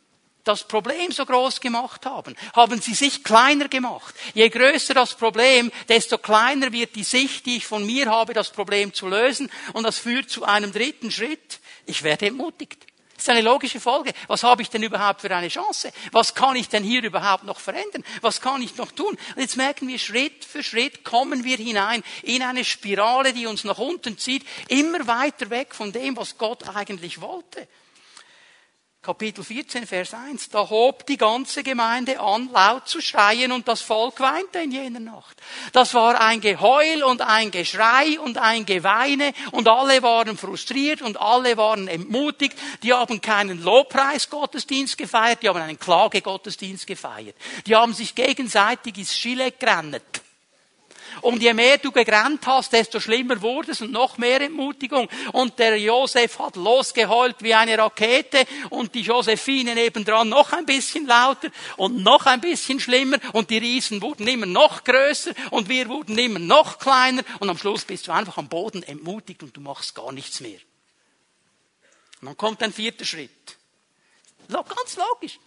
das Problem so groß gemacht haben, haben sie sich kleiner gemacht. Je größer das Problem, desto kleiner wird die Sicht, die ich von mir habe, das Problem zu lösen. Und das führt zu einem dritten Schritt. Ich werde entmutigt. Das ist eine logische Folge. Was habe ich denn überhaupt für eine Chance? Was kann ich denn hier überhaupt noch verändern? Was kann ich noch tun? Und jetzt merken wir, Schritt für Schritt kommen wir hinein in eine Spirale, die uns nach unten zieht, immer weiter weg von dem, was Gott eigentlich wollte. Kapitel 14, Vers 1. Da hob die ganze Gemeinde an, laut zu schreien und das Volk weinte in jener Nacht. Das war ein Geheul und ein Geschrei und ein Geweine und alle waren frustriert und alle waren entmutigt. Die haben keinen Lobpreisgottesdienst gefeiert, die haben einen Klagegottesdienst gefeiert. Die haben sich gegenseitig ins Schilek gerannt. Und je mehr du gegrennt hast, desto schlimmer wurde es und noch mehr Entmutigung. Und der Josef hat losgeheult wie eine Rakete und die Josephine nebendran noch ein bisschen lauter und noch ein bisschen schlimmer und die Riesen wurden immer noch größer und wir wurden immer noch kleiner und am Schluss bist du einfach am Boden entmutigt und du machst gar nichts mehr. Und dann kommt ein vierter Schritt. Ganz logisch.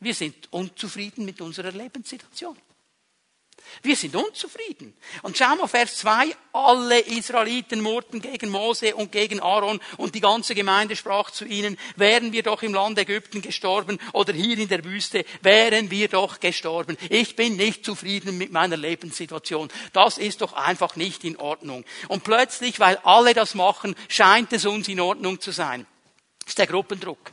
Wir sind unzufrieden mit unserer Lebenssituation. Wir sind unzufrieden. Und schau mal, Vers 2, alle Israeliten murrten gegen Mose und gegen Aaron und die ganze Gemeinde sprach zu ihnen, wären wir doch im Land Ägypten gestorben oder hier in der Wüste, wären wir doch gestorben. Ich bin nicht zufrieden mit meiner Lebenssituation. Das ist doch einfach nicht in Ordnung. Und plötzlich, weil alle das machen, scheint es uns in Ordnung zu sein. Das ist der Gruppendruck.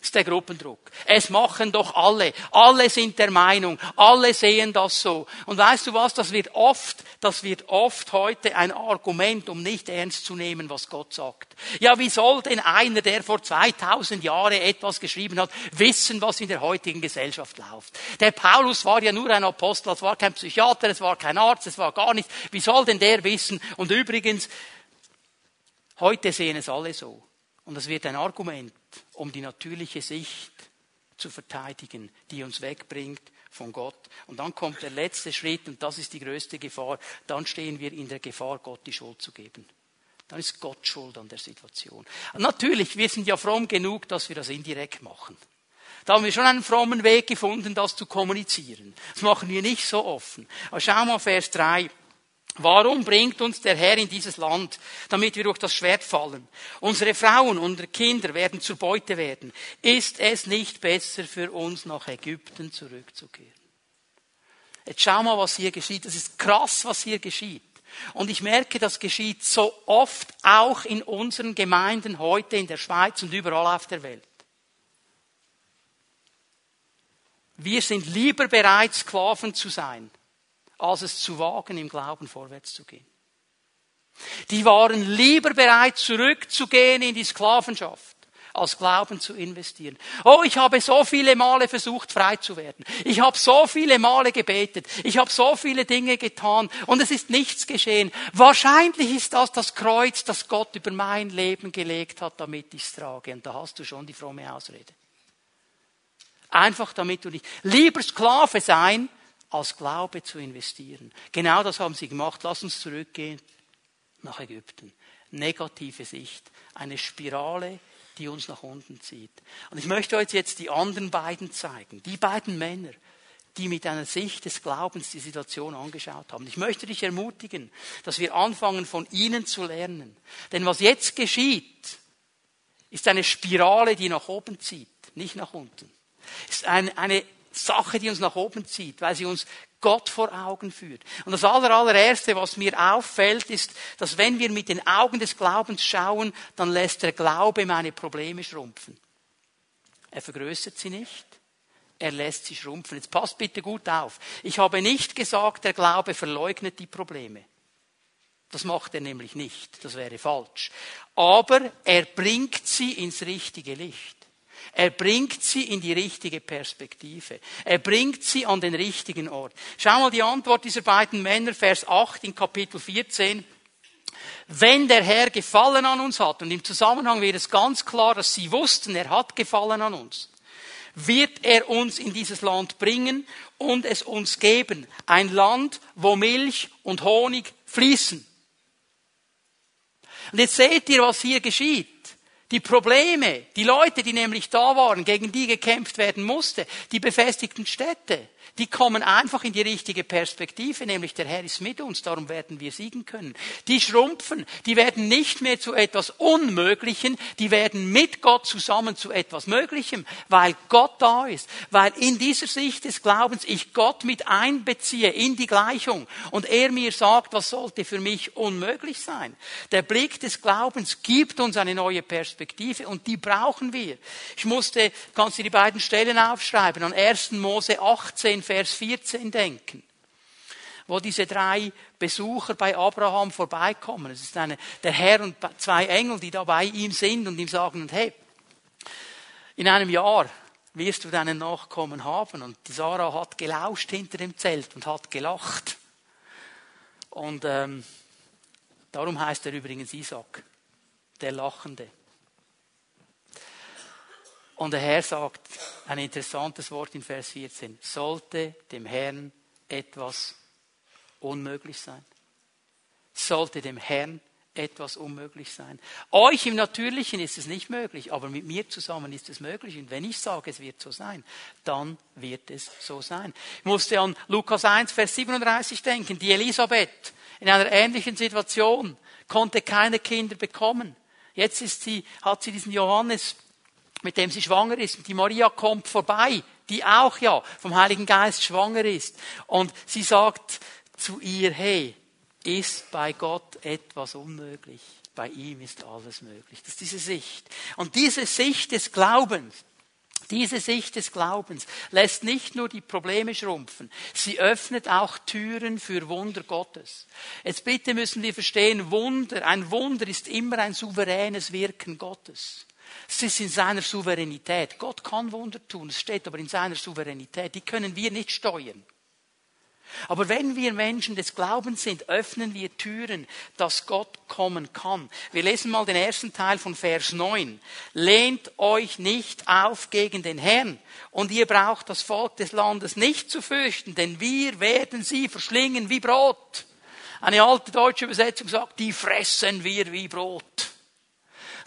Ist der Gruppendruck. Es machen doch alle. Alle sind der Meinung. Alle sehen das so. Und weißt du was? Das wird oft, das wird oft heute ein Argument, um nicht ernst zu nehmen, was Gott sagt. Ja, wie soll denn einer, der vor 2000 Jahren etwas geschrieben hat, wissen, was in der heutigen Gesellschaft läuft? Der Paulus war ja nur ein Apostel, es war kein Psychiater, es war kein Arzt, es war gar nichts. Wie soll denn der wissen? Und übrigens, heute sehen es alle so. Und das wird ein Argument, um die natürliche Sicht zu verteidigen, die uns wegbringt von Gott. Und dann kommt der letzte Schritt, und das ist die größte Gefahr, dann stehen wir in der Gefahr, Gott die Schuld zu geben. Dann ist Gott schuld an der Situation. Natürlich, wir sind ja fromm genug, dass wir das indirekt machen. Da haben wir schon einen frommen Weg gefunden, das zu kommunizieren. Das machen wir nicht so offen. Aber schau mal Vers 3. Warum bringt uns der Herr in dieses Land, damit wir durch das Schwert fallen? Unsere Frauen, unsere Kinder werden zur Beute werden. Ist es nicht besser für uns, nach Ägypten zurückzukehren? Jetzt schau mal, was hier geschieht. Das ist krass, was hier geschieht. Und ich merke, das geschieht so oft auch in unseren Gemeinden heute in der Schweiz und überall auf der Welt. Wir sind lieber bereit, Sklaven zu sein, als es zu wagen, im Glauben vorwärts zu gehen. Die waren lieber bereit, zurückzugehen in die Sklavenschaft, als Glauben zu investieren. Oh, ich habe so viele Male versucht, frei zu werden. Ich habe so viele Male gebetet. Ich habe so viele Dinge getan und es ist nichts geschehen. Wahrscheinlich ist das das Kreuz, das Gott über mein Leben gelegt hat, damit ich es trage. Und da hast du schon die fromme Ausrede. Einfach damit du nicht lieber Sklave sein, als Glaube zu investieren. Genau das haben sie gemacht. Lass uns zurückgehen nach Ägypten. Negative Sicht. Eine Spirale, die uns nach unten zieht. Und ich möchte euch jetzt die anderen beiden zeigen. Die beiden Männer, die mit einer Sicht des Glaubens die Situation angeschaut haben. Ich möchte dich ermutigen, dass wir anfangen, von ihnen zu lernen. Denn was jetzt geschieht, ist eine Spirale, die nach oben zieht, nicht nach unten. Ist eine, eine Sache, die uns nach oben zieht, weil sie uns Gott vor Augen führt. Und das allererste, was mir auffällt, ist, dass wenn wir mit den Augen des Glaubens schauen, dann lässt der Glaube meine Probleme schrumpfen. Er vergrößert sie nicht. Er lässt sie schrumpfen. Jetzt passt bitte gut auf. Ich habe nicht gesagt, der Glaube verleugnet die Probleme. Das macht er nämlich nicht. Das wäre falsch. Aber er bringt sie ins richtige Licht. Er bringt sie in die richtige Perspektive. Er bringt sie an den richtigen Ort. Schau mal die Antwort dieser beiden Männer, Vers 8 in Kapitel 14. Wenn der Herr Gefallen an uns hat, und im Zusammenhang wird es ganz klar, dass sie wussten, er hat Gefallen an uns, wird er uns in dieses Land bringen und es uns geben. Ein Land, wo Milch und Honig fließen. Und jetzt seht ihr, was hier geschieht. Die Probleme, die Leute, die nämlich da waren, gegen die gekämpft werden musste, die befestigten Städte, die kommen einfach in die richtige Perspektive, nämlich der Herr ist mit uns, darum werden wir siegen können. Die schrumpfen, die werden nicht mehr zu etwas Unmöglichen, die werden mit Gott zusammen zu etwas Möglichem, weil Gott da ist, weil in dieser Sicht des Glaubens ich Gott mit einbeziehe in die Gleichung und er mir sagt, was sollte für mich unmöglich sein. Der Blick des Glaubens gibt uns eine neue Perspektive und die brauchen wir. Ich musste, kannst du die beiden Stellen aufschreiben, an 1. Mose 18, Vers 14 denken, wo diese drei Besucher bei Abraham vorbeikommen. Es ist eine, der Herr und zwei Engel, die da bei ihm sind und ihm sagen, hey, in einem Jahr wirst du deinen Nachkommen haben. Und die Sarah hat gelauscht hinter dem Zelt und hat gelacht. Und ähm, darum heißt er übrigens Isaac, der Lachende. Und der Herr sagt ein interessantes Wort in Vers 14. Sollte dem Herrn etwas unmöglich sein? Sollte dem Herrn etwas unmöglich sein? Euch im Natürlichen ist es nicht möglich, aber mit mir zusammen ist es möglich. Und wenn ich sage, es wird so sein, dann wird es so sein. Ich musste an Lukas 1, Vers 37 denken. Die Elisabeth in einer ähnlichen Situation konnte keine Kinder bekommen. Jetzt ist sie, hat sie diesen Johannes mit dem sie schwanger ist. Die Maria kommt vorbei, die auch ja vom Heiligen Geist schwanger ist. Und sie sagt zu ihr, hey, ist bei Gott etwas unmöglich? Bei ihm ist alles möglich. Das ist diese Sicht. Und diese Sicht des Glaubens, diese Sicht des Glaubens lässt nicht nur die Probleme schrumpfen, sie öffnet auch Türen für Wunder Gottes. Jetzt bitte müssen wir verstehen, Wunder, ein Wunder ist immer ein souveränes Wirken Gottes. Es ist in seiner Souveränität. Gott kann Wunder tun, es steht aber in seiner Souveränität. Die können wir nicht steuern. Aber wenn wir Menschen des Glaubens sind, öffnen wir Türen, dass Gott kommen kann. Wir lesen mal den ersten Teil von Vers 9. Lehnt euch nicht auf gegen den Herrn und ihr braucht das Volk des Landes nicht zu fürchten, denn wir werden sie verschlingen wie Brot. Eine alte deutsche Übersetzung sagt, die fressen wir wie Brot.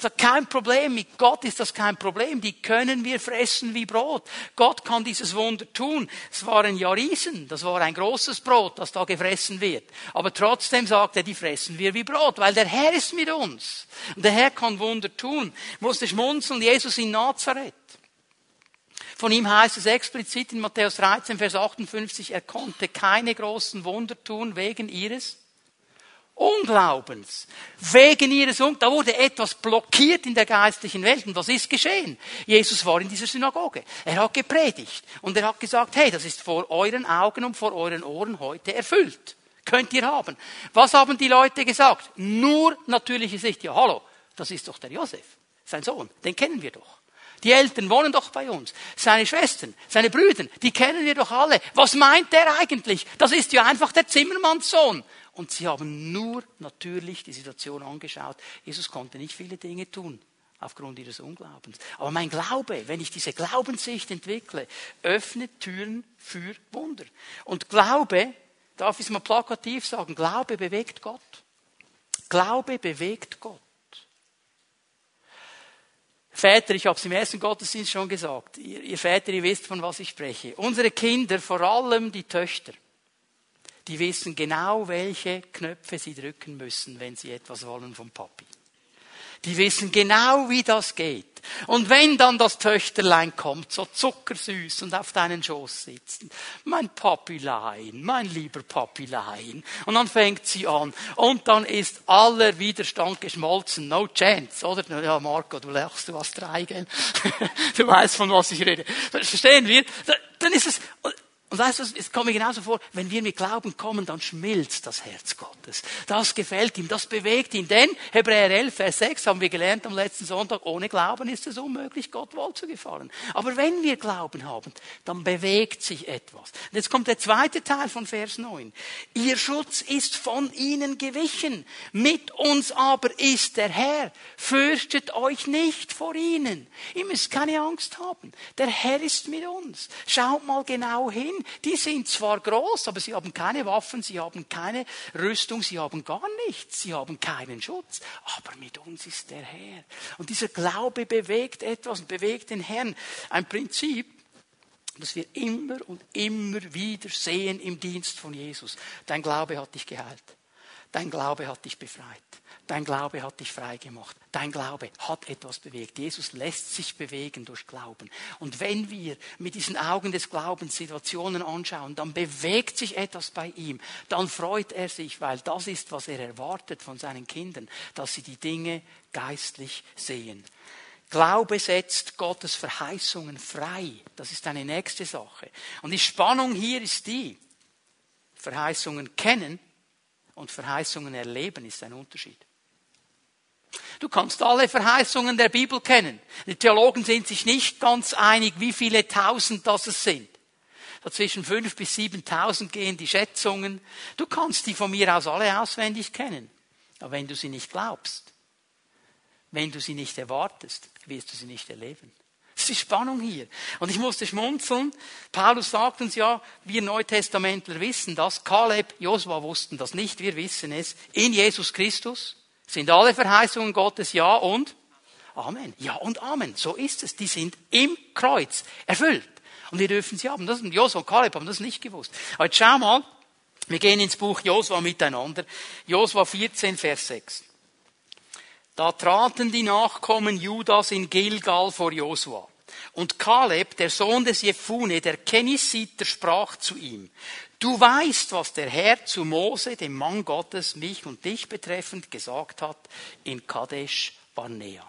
Sagt, kein Problem, mit Gott ist das kein Problem, die können wir fressen wie Brot. Gott kann dieses Wunder tun. Es waren ja Riesen, das war ein großes Brot, das da gefressen wird. Aber trotzdem sagt er, die fressen wir wie Brot, weil der Herr ist mit uns. Und der Herr kann Wunder tun. Ich musste schmunzeln, Jesus in Nazareth. Von ihm heißt es explizit in Matthäus 13, Vers 58, er konnte keine großen Wunder tun wegen ihres Unglaubens. Wegen ihres Unglaubens. Da wurde etwas blockiert in der geistlichen Welt. Und was ist geschehen? Jesus war in dieser Synagoge. Er hat gepredigt. Und er hat gesagt, hey, das ist vor euren Augen und vor euren Ohren heute erfüllt. Könnt ihr haben. Was haben die Leute gesagt? Nur natürliche Sicht. Ja, hallo, das ist doch der Josef, sein Sohn. Den kennen wir doch. Die Eltern wohnen doch bei uns. Seine Schwestern, seine Brüder, die kennen wir doch alle. Was meint der eigentlich? Das ist ja einfach der Zimmermannssohn. Und sie haben nur natürlich die Situation angeschaut. Jesus konnte nicht viele Dinge tun aufgrund ihres Unglaubens. Aber mein Glaube, wenn ich diese Glaubenssicht entwickle, öffnet Türen für Wunder. Und Glaube, darf ich es mal plakativ sagen, Glaube bewegt Gott. Glaube bewegt Gott. Väter, ich habe es im ersten Gottesdienst schon gesagt, ihr, ihr Väter, ihr wisst, von was ich spreche. Unsere Kinder, vor allem die Töchter, die wissen genau, welche Knöpfe sie drücken müssen, wenn sie etwas wollen vom Papi. Die wissen genau, wie das geht. Und wenn dann das Töchterlein kommt, so zuckersüß und auf deinen Schoß sitzt, mein Papilein, mein lieber Papilein, und dann fängt sie an, und dann ist aller Widerstand geschmolzen, no chance, oder? Ja, Marco, du lachst, du hast drei, gell? <laughs> du weißt, von was ich rede. Verstehen wir? Dann ist es, und weißt du, es kommt mir genauso vor, wenn wir mit Glauben kommen, dann schmilzt das Herz Gottes. Das gefällt ihm, das bewegt ihn. Denn, Hebräer 11, Vers 6 haben wir gelernt am letzten Sonntag, ohne Glauben ist es unmöglich, Gott wohl zu gefallen. Aber wenn wir Glauben haben, dann bewegt sich etwas. Und jetzt kommt der zweite Teil von Vers 9. Ihr Schutz ist von ihnen gewichen. Mit uns aber ist der Herr. Fürchtet euch nicht vor ihnen. Ihr müsst keine Angst haben. Der Herr ist mit uns. Schaut mal genau hin die sind zwar groß, aber sie haben keine Waffen, sie haben keine Rüstung, sie haben gar nichts, sie haben keinen Schutz. Aber mit uns ist der Herr. Und dieser Glaube bewegt etwas, bewegt den Herrn. Ein Prinzip, das wir immer und immer wieder sehen im Dienst von Jesus. Dein Glaube hat dich geheilt. Dein Glaube hat dich befreit. Dein Glaube hat dich frei gemacht. Dein Glaube hat etwas bewegt. Jesus lässt sich bewegen durch Glauben. Und wenn wir mit diesen Augen des Glaubens Situationen anschauen, dann bewegt sich etwas bei ihm. Dann freut er sich, weil das ist, was er erwartet von seinen Kindern, dass sie die Dinge geistlich sehen. Glaube setzt Gottes Verheißungen frei. Das ist eine nächste Sache. Und die Spannung hier ist die, Verheißungen kennen und Verheißungen erleben ist ein Unterschied. Du kannst alle Verheißungen der Bibel kennen. Die Theologen sind sich nicht ganz einig, wie viele tausend das es sind. So zwischen fünf bis siebentausend gehen die Schätzungen. Du kannst die von mir aus alle auswendig kennen. Aber wenn du sie nicht glaubst, wenn du sie nicht erwartest, wirst du sie nicht erleben. Das ist die Spannung hier. Und ich musste schmunzeln. Paulus sagt uns ja, wir Neutestamentler wissen das. Kaleb, Josua wussten das nicht. Wir wissen es. In Jesus Christus sind alle Verheißungen Gottes Ja und Amen. Ja und Amen. So ist es. Die sind im Kreuz erfüllt. Und wir dürfen sie haben. Das sind Josua und Kaleb haben das nicht gewusst. Aber jetzt schau mal. Wir gehen ins Buch Josua miteinander. Josua 14, Vers 6. Da traten die Nachkommen Judas in Gilgal vor Josua. Und Kaleb, der Sohn des Jephune, der Kenisiter, sprach zu ihm, Du weißt, was der Herr zu Mose, dem Mann Gottes, mich und dich betreffend gesagt hat in Kadesh Barnea.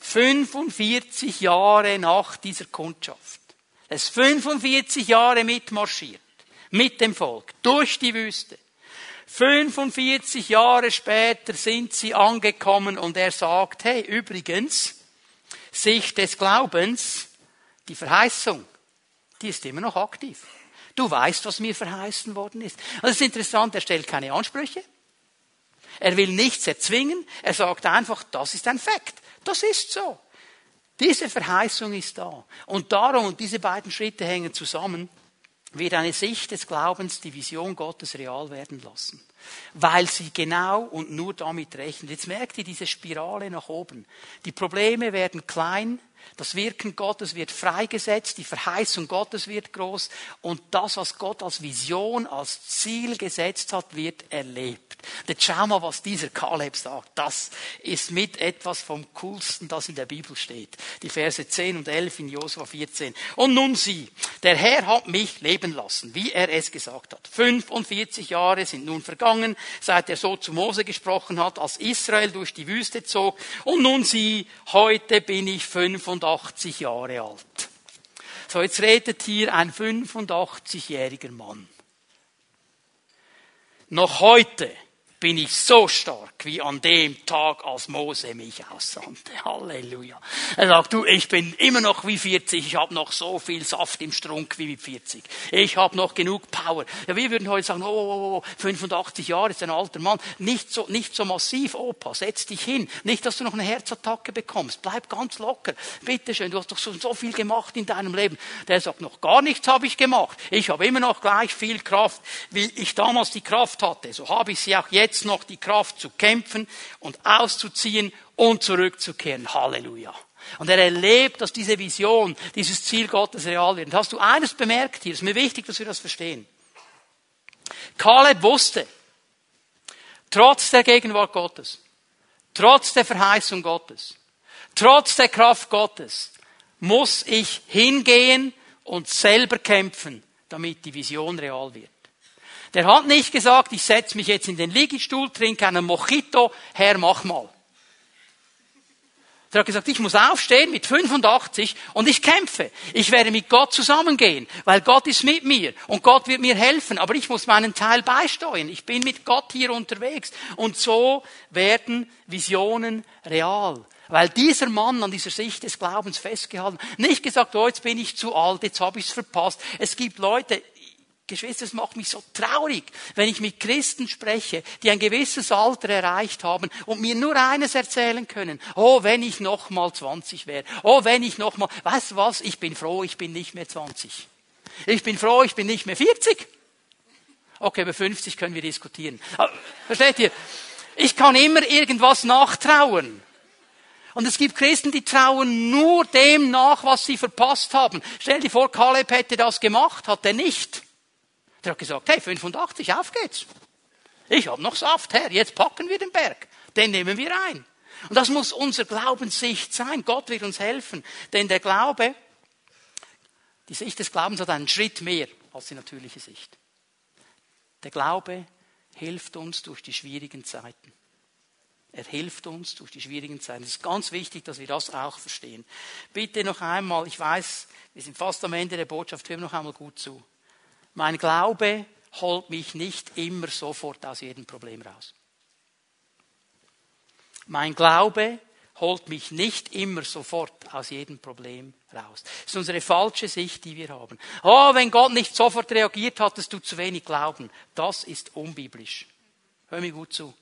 45 Jahre nach dieser Kundschaft. Es 45 Jahre mitmarschiert. Mit dem Volk. Durch die Wüste. 45 Jahre später sind sie angekommen und er sagt, hey, übrigens, Sicht des Glaubens, die Verheißung, die ist immer noch aktiv. Du weißt, was mir verheißen worden ist. Und das ist interessant, er stellt keine Ansprüche. Er will nichts erzwingen. Er sagt einfach, das ist ein Fakt. Das ist so. Diese Verheißung ist da. Und darum, und diese beiden Schritte hängen zusammen, wird eine Sicht des Glaubens die Vision Gottes real werden lassen. Weil sie genau und nur damit rechnet. Jetzt merkt ihr diese Spirale nach oben. Die Probleme werden klein, das Wirken Gottes wird freigesetzt, die Verheißung Gottes wird groß und das, was Gott als Vision, als Ziel gesetzt hat, wird erlebt. Jetzt schau mal, was dieser Kaleb sagt. Das ist mit etwas vom Coolsten, das in der Bibel steht. Die Verse 10 und 11 in Josua 14. Und nun sieh, der Herr hat mich leben lassen, wie er es gesagt hat. 45 Jahre sind nun vergangen, seit er so zu Mose gesprochen hat, als Israel durch die Wüste zog. Und nun sieh, heute bin ich 45 85 Jahre alt. So, jetzt redet hier ein 85-jähriger Mann. Noch heute bin ich so stark wie an dem Tag, als Mose mich aussandte. Halleluja. Er sagt, du, ich bin immer noch wie 40, ich habe noch so viel Saft im Strunk wie mit 40. Ich habe noch genug Power. Ja, wir würden heute sagen, oh, 85 Jahre ist ein alter Mann. Nicht so, nicht so massiv, Opa, setz dich hin. Nicht, dass du noch eine Herzattacke bekommst. Bleib ganz locker. Bitte schön, du hast doch so, so viel gemacht in deinem Leben. Der sagt, noch gar nichts habe ich gemacht. Ich habe immer noch gleich viel Kraft, wie ich damals die Kraft hatte. So habe ich sie auch jetzt jetzt noch die Kraft zu kämpfen und auszuziehen und zurückzukehren. Halleluja. Und er erlebt, dass diese Vision, dieses Ziel Gottes real wird. Und hast du eines bemerkt hier? Es ist mir wichtig, dass wir das verstehen. Kaleb wusste, trotz der Gegenwart Gottes, trotz der Verheißung Gottes, trotz der Kraft Gottes, muss ich hingehen und selber kämpfen, damit die Vision real wird. Der hat nicht gesagt, ich setze mich jetzt in den Liegestuhl, trinke einen Mojito, Herr, mach mal. Der hat gesagt, ich muss aufstehen mit 85 und ich kämpfe. Ich werde mit Gott zusammengehen, weil Gott ist mit mir und Gott wird mir helfen, aber ich muss meinen Teil beisteuern. Ich bin mit Gott hier unterwegs. Und so werden Visionen real. Weil dieser Mann an dieser Sicht des Glaubens festgehalten, nicht gesagt, oh, jetzt bin ich zu alt, jetzt habe ich es verpasst. Es gibt Leute, Geschwister, es macht mich so traurig, wenn ich mit Christen spreche, die ein gewisses Alter erreicht haben und mir nur eines erzählen können. Oh, wenn ich noch mal 20 wäre. Oh, wenn ich noch mal, weißt du was? Ich bin froh, ich bin nicht mehr 20. Ich bin froh, ich bin nicht mehr 40. Okay, über 50 können wir diskutieren. Versteht ihr? Ich kann immer irgendwas nachtrauen. Und es gibt Christen, die trauen nur dem nach, was sie verpasst haben. Stell dir vor, Kaleb hätte das gemacht, hat er nicht. Der hat gesagt, hey, 85, auf geht's. Ich habe noch Saft, Herr, jetzt packen wir den Berg. Den nehmen wir ein. Und das muss unser Glaubenssicht sein. Gott wird uns helfen. Denn der Glaube, die Sicht des Glaubens hat einen Schritt mehr als die natürliche Sicht. Der Glaube hilft uns durch die schwierigen Zeiten. Er hilft uns durch die schwierigen Zeiten. Es ist ganz wichtig, dass wir das auch verstehen. Bitte noch einmal, ich weiß, wir sind fast am Ende der Botschaft, hören noch einmal gut zu. Mein Glaube holt mich nicht immer sofort aus jedem Problem raus. Mein Glaube holt mich nicht immer sofort aus jedem Problem raus. Das ist unsere falsche Sicht, die wir haben. Oh, wenn Gott nicht sofort reagiert, hattest du zu wenig Glauben. Das ist unbiblisch. Hör mir gut zu.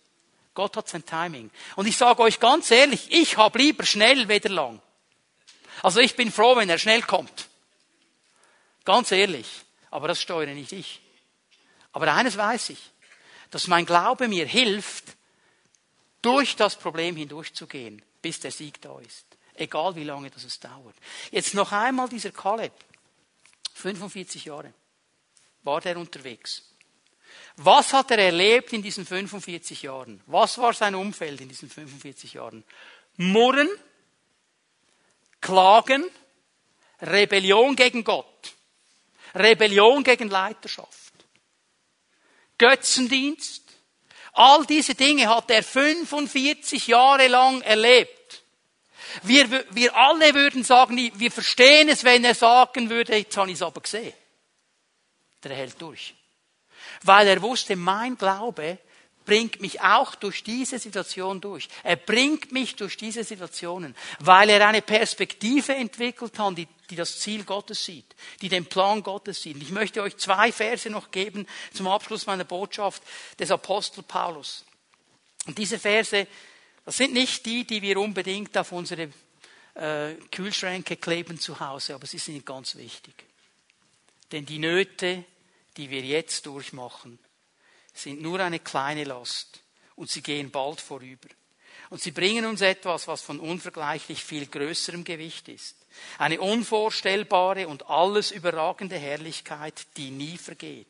Gott hat sein Timing. Und ich sage euch ganz ehrlich, ich habe lieber schnell weder lang. Also ich bin froh, wenn er schnell kommt. Ganz ehrlich. Aber das steuere nicht ich. Aber eines weiß ich, dass mein Glaube mir hilft, durch das Problem hindurchzugehen, bis der Sieg da ist. Egal wie lange das es dauert. Jetzt noch einmal dieser Kaleb. 45 Jahre war der unterwegs. Was hat er erlebt in diesen 45 Jahren? Was war sein Umfeld in diesen 45 Jahren? Murren, Klagen, Rebellion gegen Gott. Rebellion gegen Leiterschaft, Götzendienst. All diese Dinge hat er 45 Jahre lang erlebt. Wir, wir alle würden sagen, wir verstehen es, wenn er sagen würde, jetzt habe ich es aber gesehen. Der hält durch. Weil er wusste, mein Glaube bringt mich auch durch diese Situation durch. Er bringt mich durch diese Situationen, weil er eine Perspektive entwickelt hat, die, die das Ziel Gottes sieht, die den Plan Gottes sieht. Ich möchte euch zwei Verse noch geben zum Abschluss meiner Botschaft des Apostel Paulus. Und diese Verse, das sind nicht die, die wir unbedingt auf unsere äh, Kühlschränke kleben zu Hause, aber sie sind ganz wichtig. Denn die Nöte, die wir jetzt durchmachen, sind nur eine kleine Last und sie gehen bald vorüber. Und sie bringen uns etwas, was von unvergleichlich viel größerem Gewicht ist. Eine unvorstellbare und alles überragende Herrlichkeit, die nie vergeht.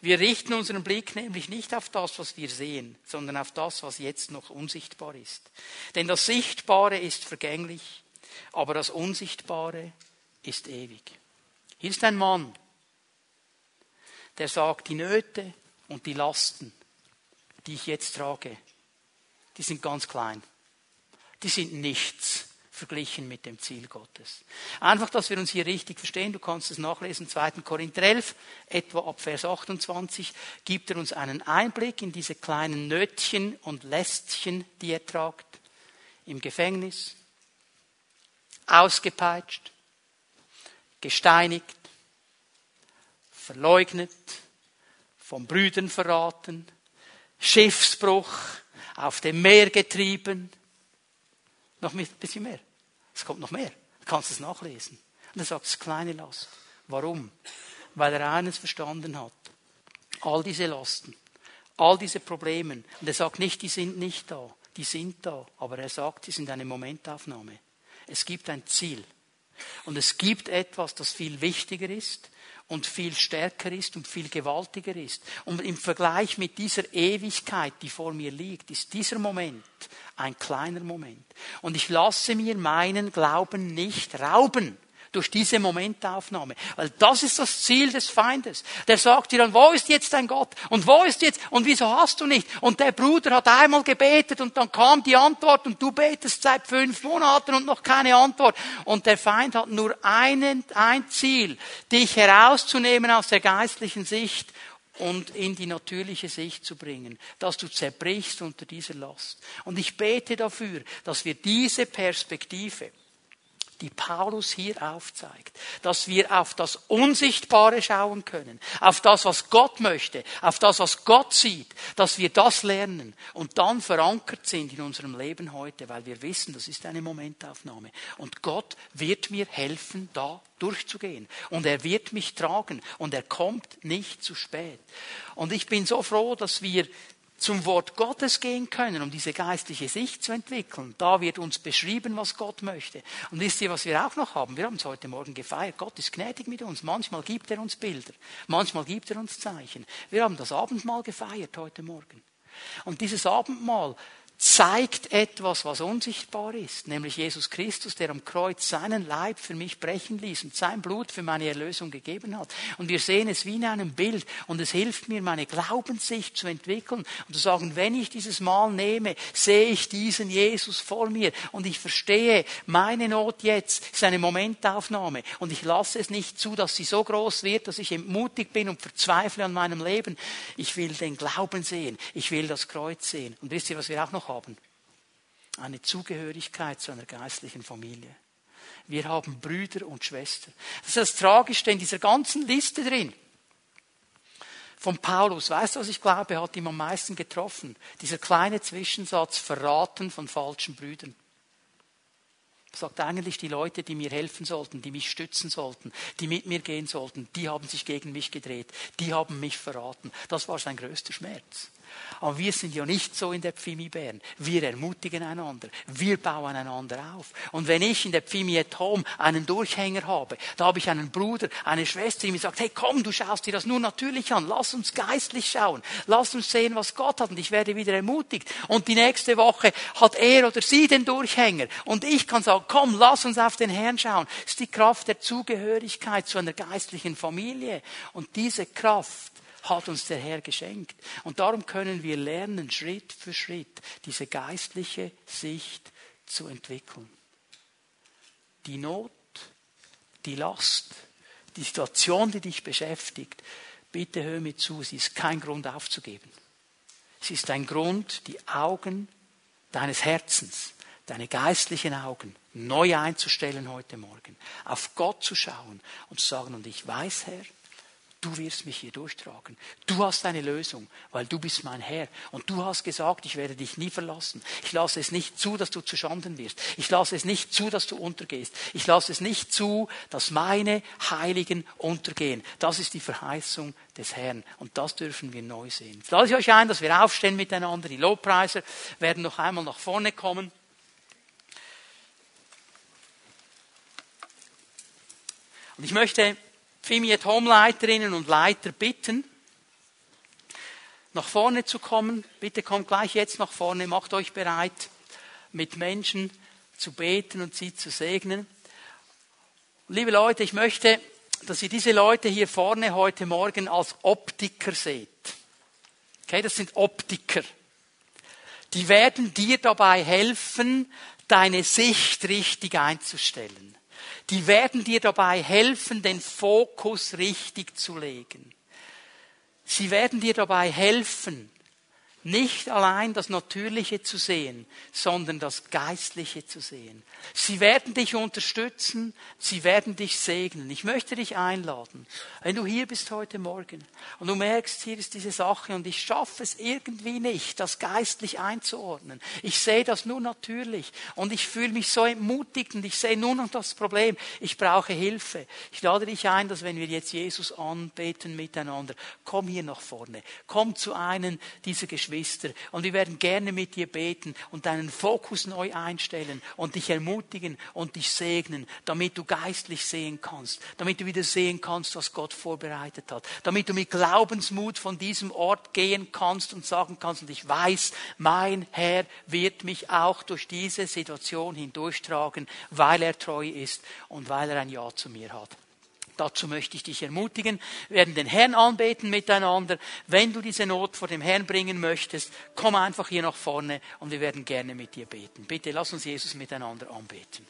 Wir richten unseren Blick nämlich nicht auf das, was wir sehen, sondern auf das, was jetzt noch unsichtbar ist. Denn das Sichtbare ist vergänglich, aber das Unsichtbare ist ewig. Hier ist ein Mann, der sagt, die Nöte und die Lasten, die ich jetzt trage, die sind ganz klein. Die sind nichts verglichen mit dem Ziel Gottes. Einfach, dass wir uns hier richtig verstehen. Du kannst es nachlesen, 2. Korinther 11, etwa ab Vers 28, gibt er uns einen Einblick in diese kleinen Nötchen und Lästchen, die er tragt. Im Gefängnis, ausgepeitscht, gesteinigt, verleugnet, von Brüdern verraten, Schiffsbruch, auf dem Meer getrieben. Noch ein bisschen mehr. Es kommt noch mehr. Du kannst es nachlesen. Und er sagt, es kleine Last. Warum? Weil er eines verstanden hat. All diese Lasten, all diese Probleme. Und er sagt nicht, die sind nicht da. Die sind da. Aber er sagt, sie sind eine Momentaufnahme. Es gibt ein Ziel. Und es gibt etwas, das viel wichtiger ist und viel stärker ist und viel gewaltiger ist. Und im Vergleich mit dieser Ewigkeit, die vor mir liegt, ist dieser Moment ein kleiner Moment. Und ich lasse mir meinen Glauben nicht rauben durch diese Momentaufnahme. Weil das ist das Ziel des Feindes. Der sagt dir dann, wo ist jetzt dein Gott? Und wo ist jetzt? Und wieso hast du nicht? Und der Bruder hat einmal gebetet und dann kam die Antwort und du betest seit fünf Monaten und noch keine Antwort. Und der Feind hat nur einen, ein Ziel, dich herauszunehmen aus der geistlichen Sicht und in die natürliche Sicht zu bringen, dass du zerbrichst unter dieser Last. Und ich bete dafür, dass wir diese Perspektive die Paulus hier aufzeigt, dass wir auf das Unsichtbare schauen können, auf das, was Gott möchte, auf das, was Gott sieht, dass wir das lernen und dann verankert sind in unserem Leben heute, weil wir wissen, das ist eine Momentaufnahme. Und Gott wird mir helfen, da durchzugehen. Und er wird mich tragen und er kommt nicht zu spät. Und ich bin so froh, dass wir zum Wort Gottes gehen können, um diese geistliche Sicht zu entwickeln. Da wird uns beschrieben, was Gott möchte. Und wisst ihr, was wir auch noch haben? Wir haben es heute Morgen gefeiert. Gott ist gnädig mit uns. Manchmal gibt er uns Bilder. Manchmal gibt er uns Zeichen. Wir haben das Abendmahl gefeiert heute Morgen. Und dieses Abendmahl zeigt etwas, was unsichtbar ist, nämlich Jesus Christus, der am Kreuz seinen Leib für mich brechen ließ und sein Blut für meine Erlösung gegeben hat. Und wir sehen es wie in einem Bild und es hilft mir, meine Glaubenssicht zu entwickeln und zu sagen, wenn ich dieses Mal nehme, sehe ich diesen Jesus vor mir und ich verstehe, meine Not jetzt ist eine Momentaufnahme und ich lasse es nicht zu, dass sie so groß wird, dass ich entmutigt bin und verzweifle an meinem Leben. Ich will den Glauben sehen, ich will das Kreuz sehen. Und wisst ihr, was wir auch noch haben. Eine Zugehörigkeit zu einer geistlichen Familie. Wir haben Brüder und Schwestern. Das ist das Tragischste in dieser ganzen Liste drin. Von Paulus, weißt du, was ich glaube, hat ihm am meisten getroffen? Dieser kleine Zwischensatz, Verraten von falschen Brüdern. Sagt eigentlich, die Leute, die mir helfen sollten, die mich stützen sollten, die mit mir gehen sollten, die haben sich gegen mich gedreht, die haben mich verraten. Das war sein größter Schmerz. Aber wir sind ja nicht so in der Pfimi Bern. Wir ermutigen einander. Wir bauen einander auf. Und wenn ich in der Pfimi at Home einen Durchhänger habe, da habe ich einen Bruder, eine Schwester, die mir sagt, hey komm, du schaust dir das nur natürlich an. Lass uns geistlich schauen. Lass uns sehen, was Gott hat. Und ich werde wieder ermutigt. Und die nächste Woche hat er oder sie den Durchhänger. Und ich kann sagen, komm, lass uns auf den Herrn schauen. Das ist die Kraft der Zugehörigkeit zu einer geistlichen Familie. Und diese Kraft hat uns der Herr geschenkt. Und darum können wir lernen, Schritt für Schritt diese geistliche Sicht zu entwickeln. Die Not, die Last, die Situation, die dich beschäftigt, bitte hör mir zu, sie ist kein Grund aufzugeben. Es ist ein Grund, die Augen deines Herzens, deine geistlichen Augen neu einzustellen heute Morgen, auf Gott zu schauen und zu sagen, und ich weiß, Herr, du wirst mich hier durchtragen. Du hast eine Lösung, weil du bist mein Herr. Und du hast gesagt, ich werde dich nie verlassen. Ich lasse es nicht zu, dass du zu Schanden wirst. Ich lasse es nicht zu, dass du untergehst. Ich lasse es nicht zu, dass meine Heiligen untergehen. Das ist die Verheißung des Herrn. Und das dürfen wir neu sehen. Jetzt lade ich euch ein, dass wir aufstehen miteinander. Die Lobpreiser werden noch einmal nach vorne kommen. Und ich möchte Fimiet Homeleiterinnen und Leiter bitten, nach vorne zu kommen. Bitte kommt gleich jetzt nach vorne, macht euch bereit, mit Menschen zu beten und sie zu segnen. Liebe Leute, ich möchte, dass ihr diese Leute hier vorne heute Morgen als Optiker seht. Okay, das sind Optiker. Die werden dir dabei helfen, deine Sicht richtig einzustellen die werden dir dabei helfen, den Fokus richtig zu legen. Sie werden dir dabei helfen, nicht allein das Natürliche zu sehen, sondern das Geistliche zu sehen. Sie werden dich unterstützen, sie werden dich segnen. Ich möchte dich einladen, wenn du hier bist heute Morgen und du merkst, hier ist diese Sache und ich schaffe es irgendwie nicht, das geistlich einzuordnen. Ich sehe das nur natürlich und ich fühle mich so entmutigt und ich sehe nur noch das Problem. Ich brauche Hilfe. Ich lade dich ein, dass wenn wir jetzt Jesus anbeten miteinander, komm hier nach vorne. Komm zu einem dieser Geschwister Geschwister. Und wir werden gerne mit dir beten und deinen Fokus neu einstellen und dich ermutigen und dich segnen, damit du geistlich sehen kannst, damit du wieder sehen kannst, was Gott vorbereitet hat, damit du mit Glaubensmut von diesem Ort gehen kannst und sagen kannst, und ich weiß, mein Herr wird mich auch durch diese Situation hindurchtragen, weil er treu ist und weil er ein Ja zu mir hat. Dazu möchte ich dich ermutigen. Wir werden den Herrn anbeten miteinander. Wenn du diese Not vor dem Herrn bringen möchtest, komm einfach hier nach vorne und wir werden gerne mit dir beten. Bitte lass uns Jesus miteinander anbeten.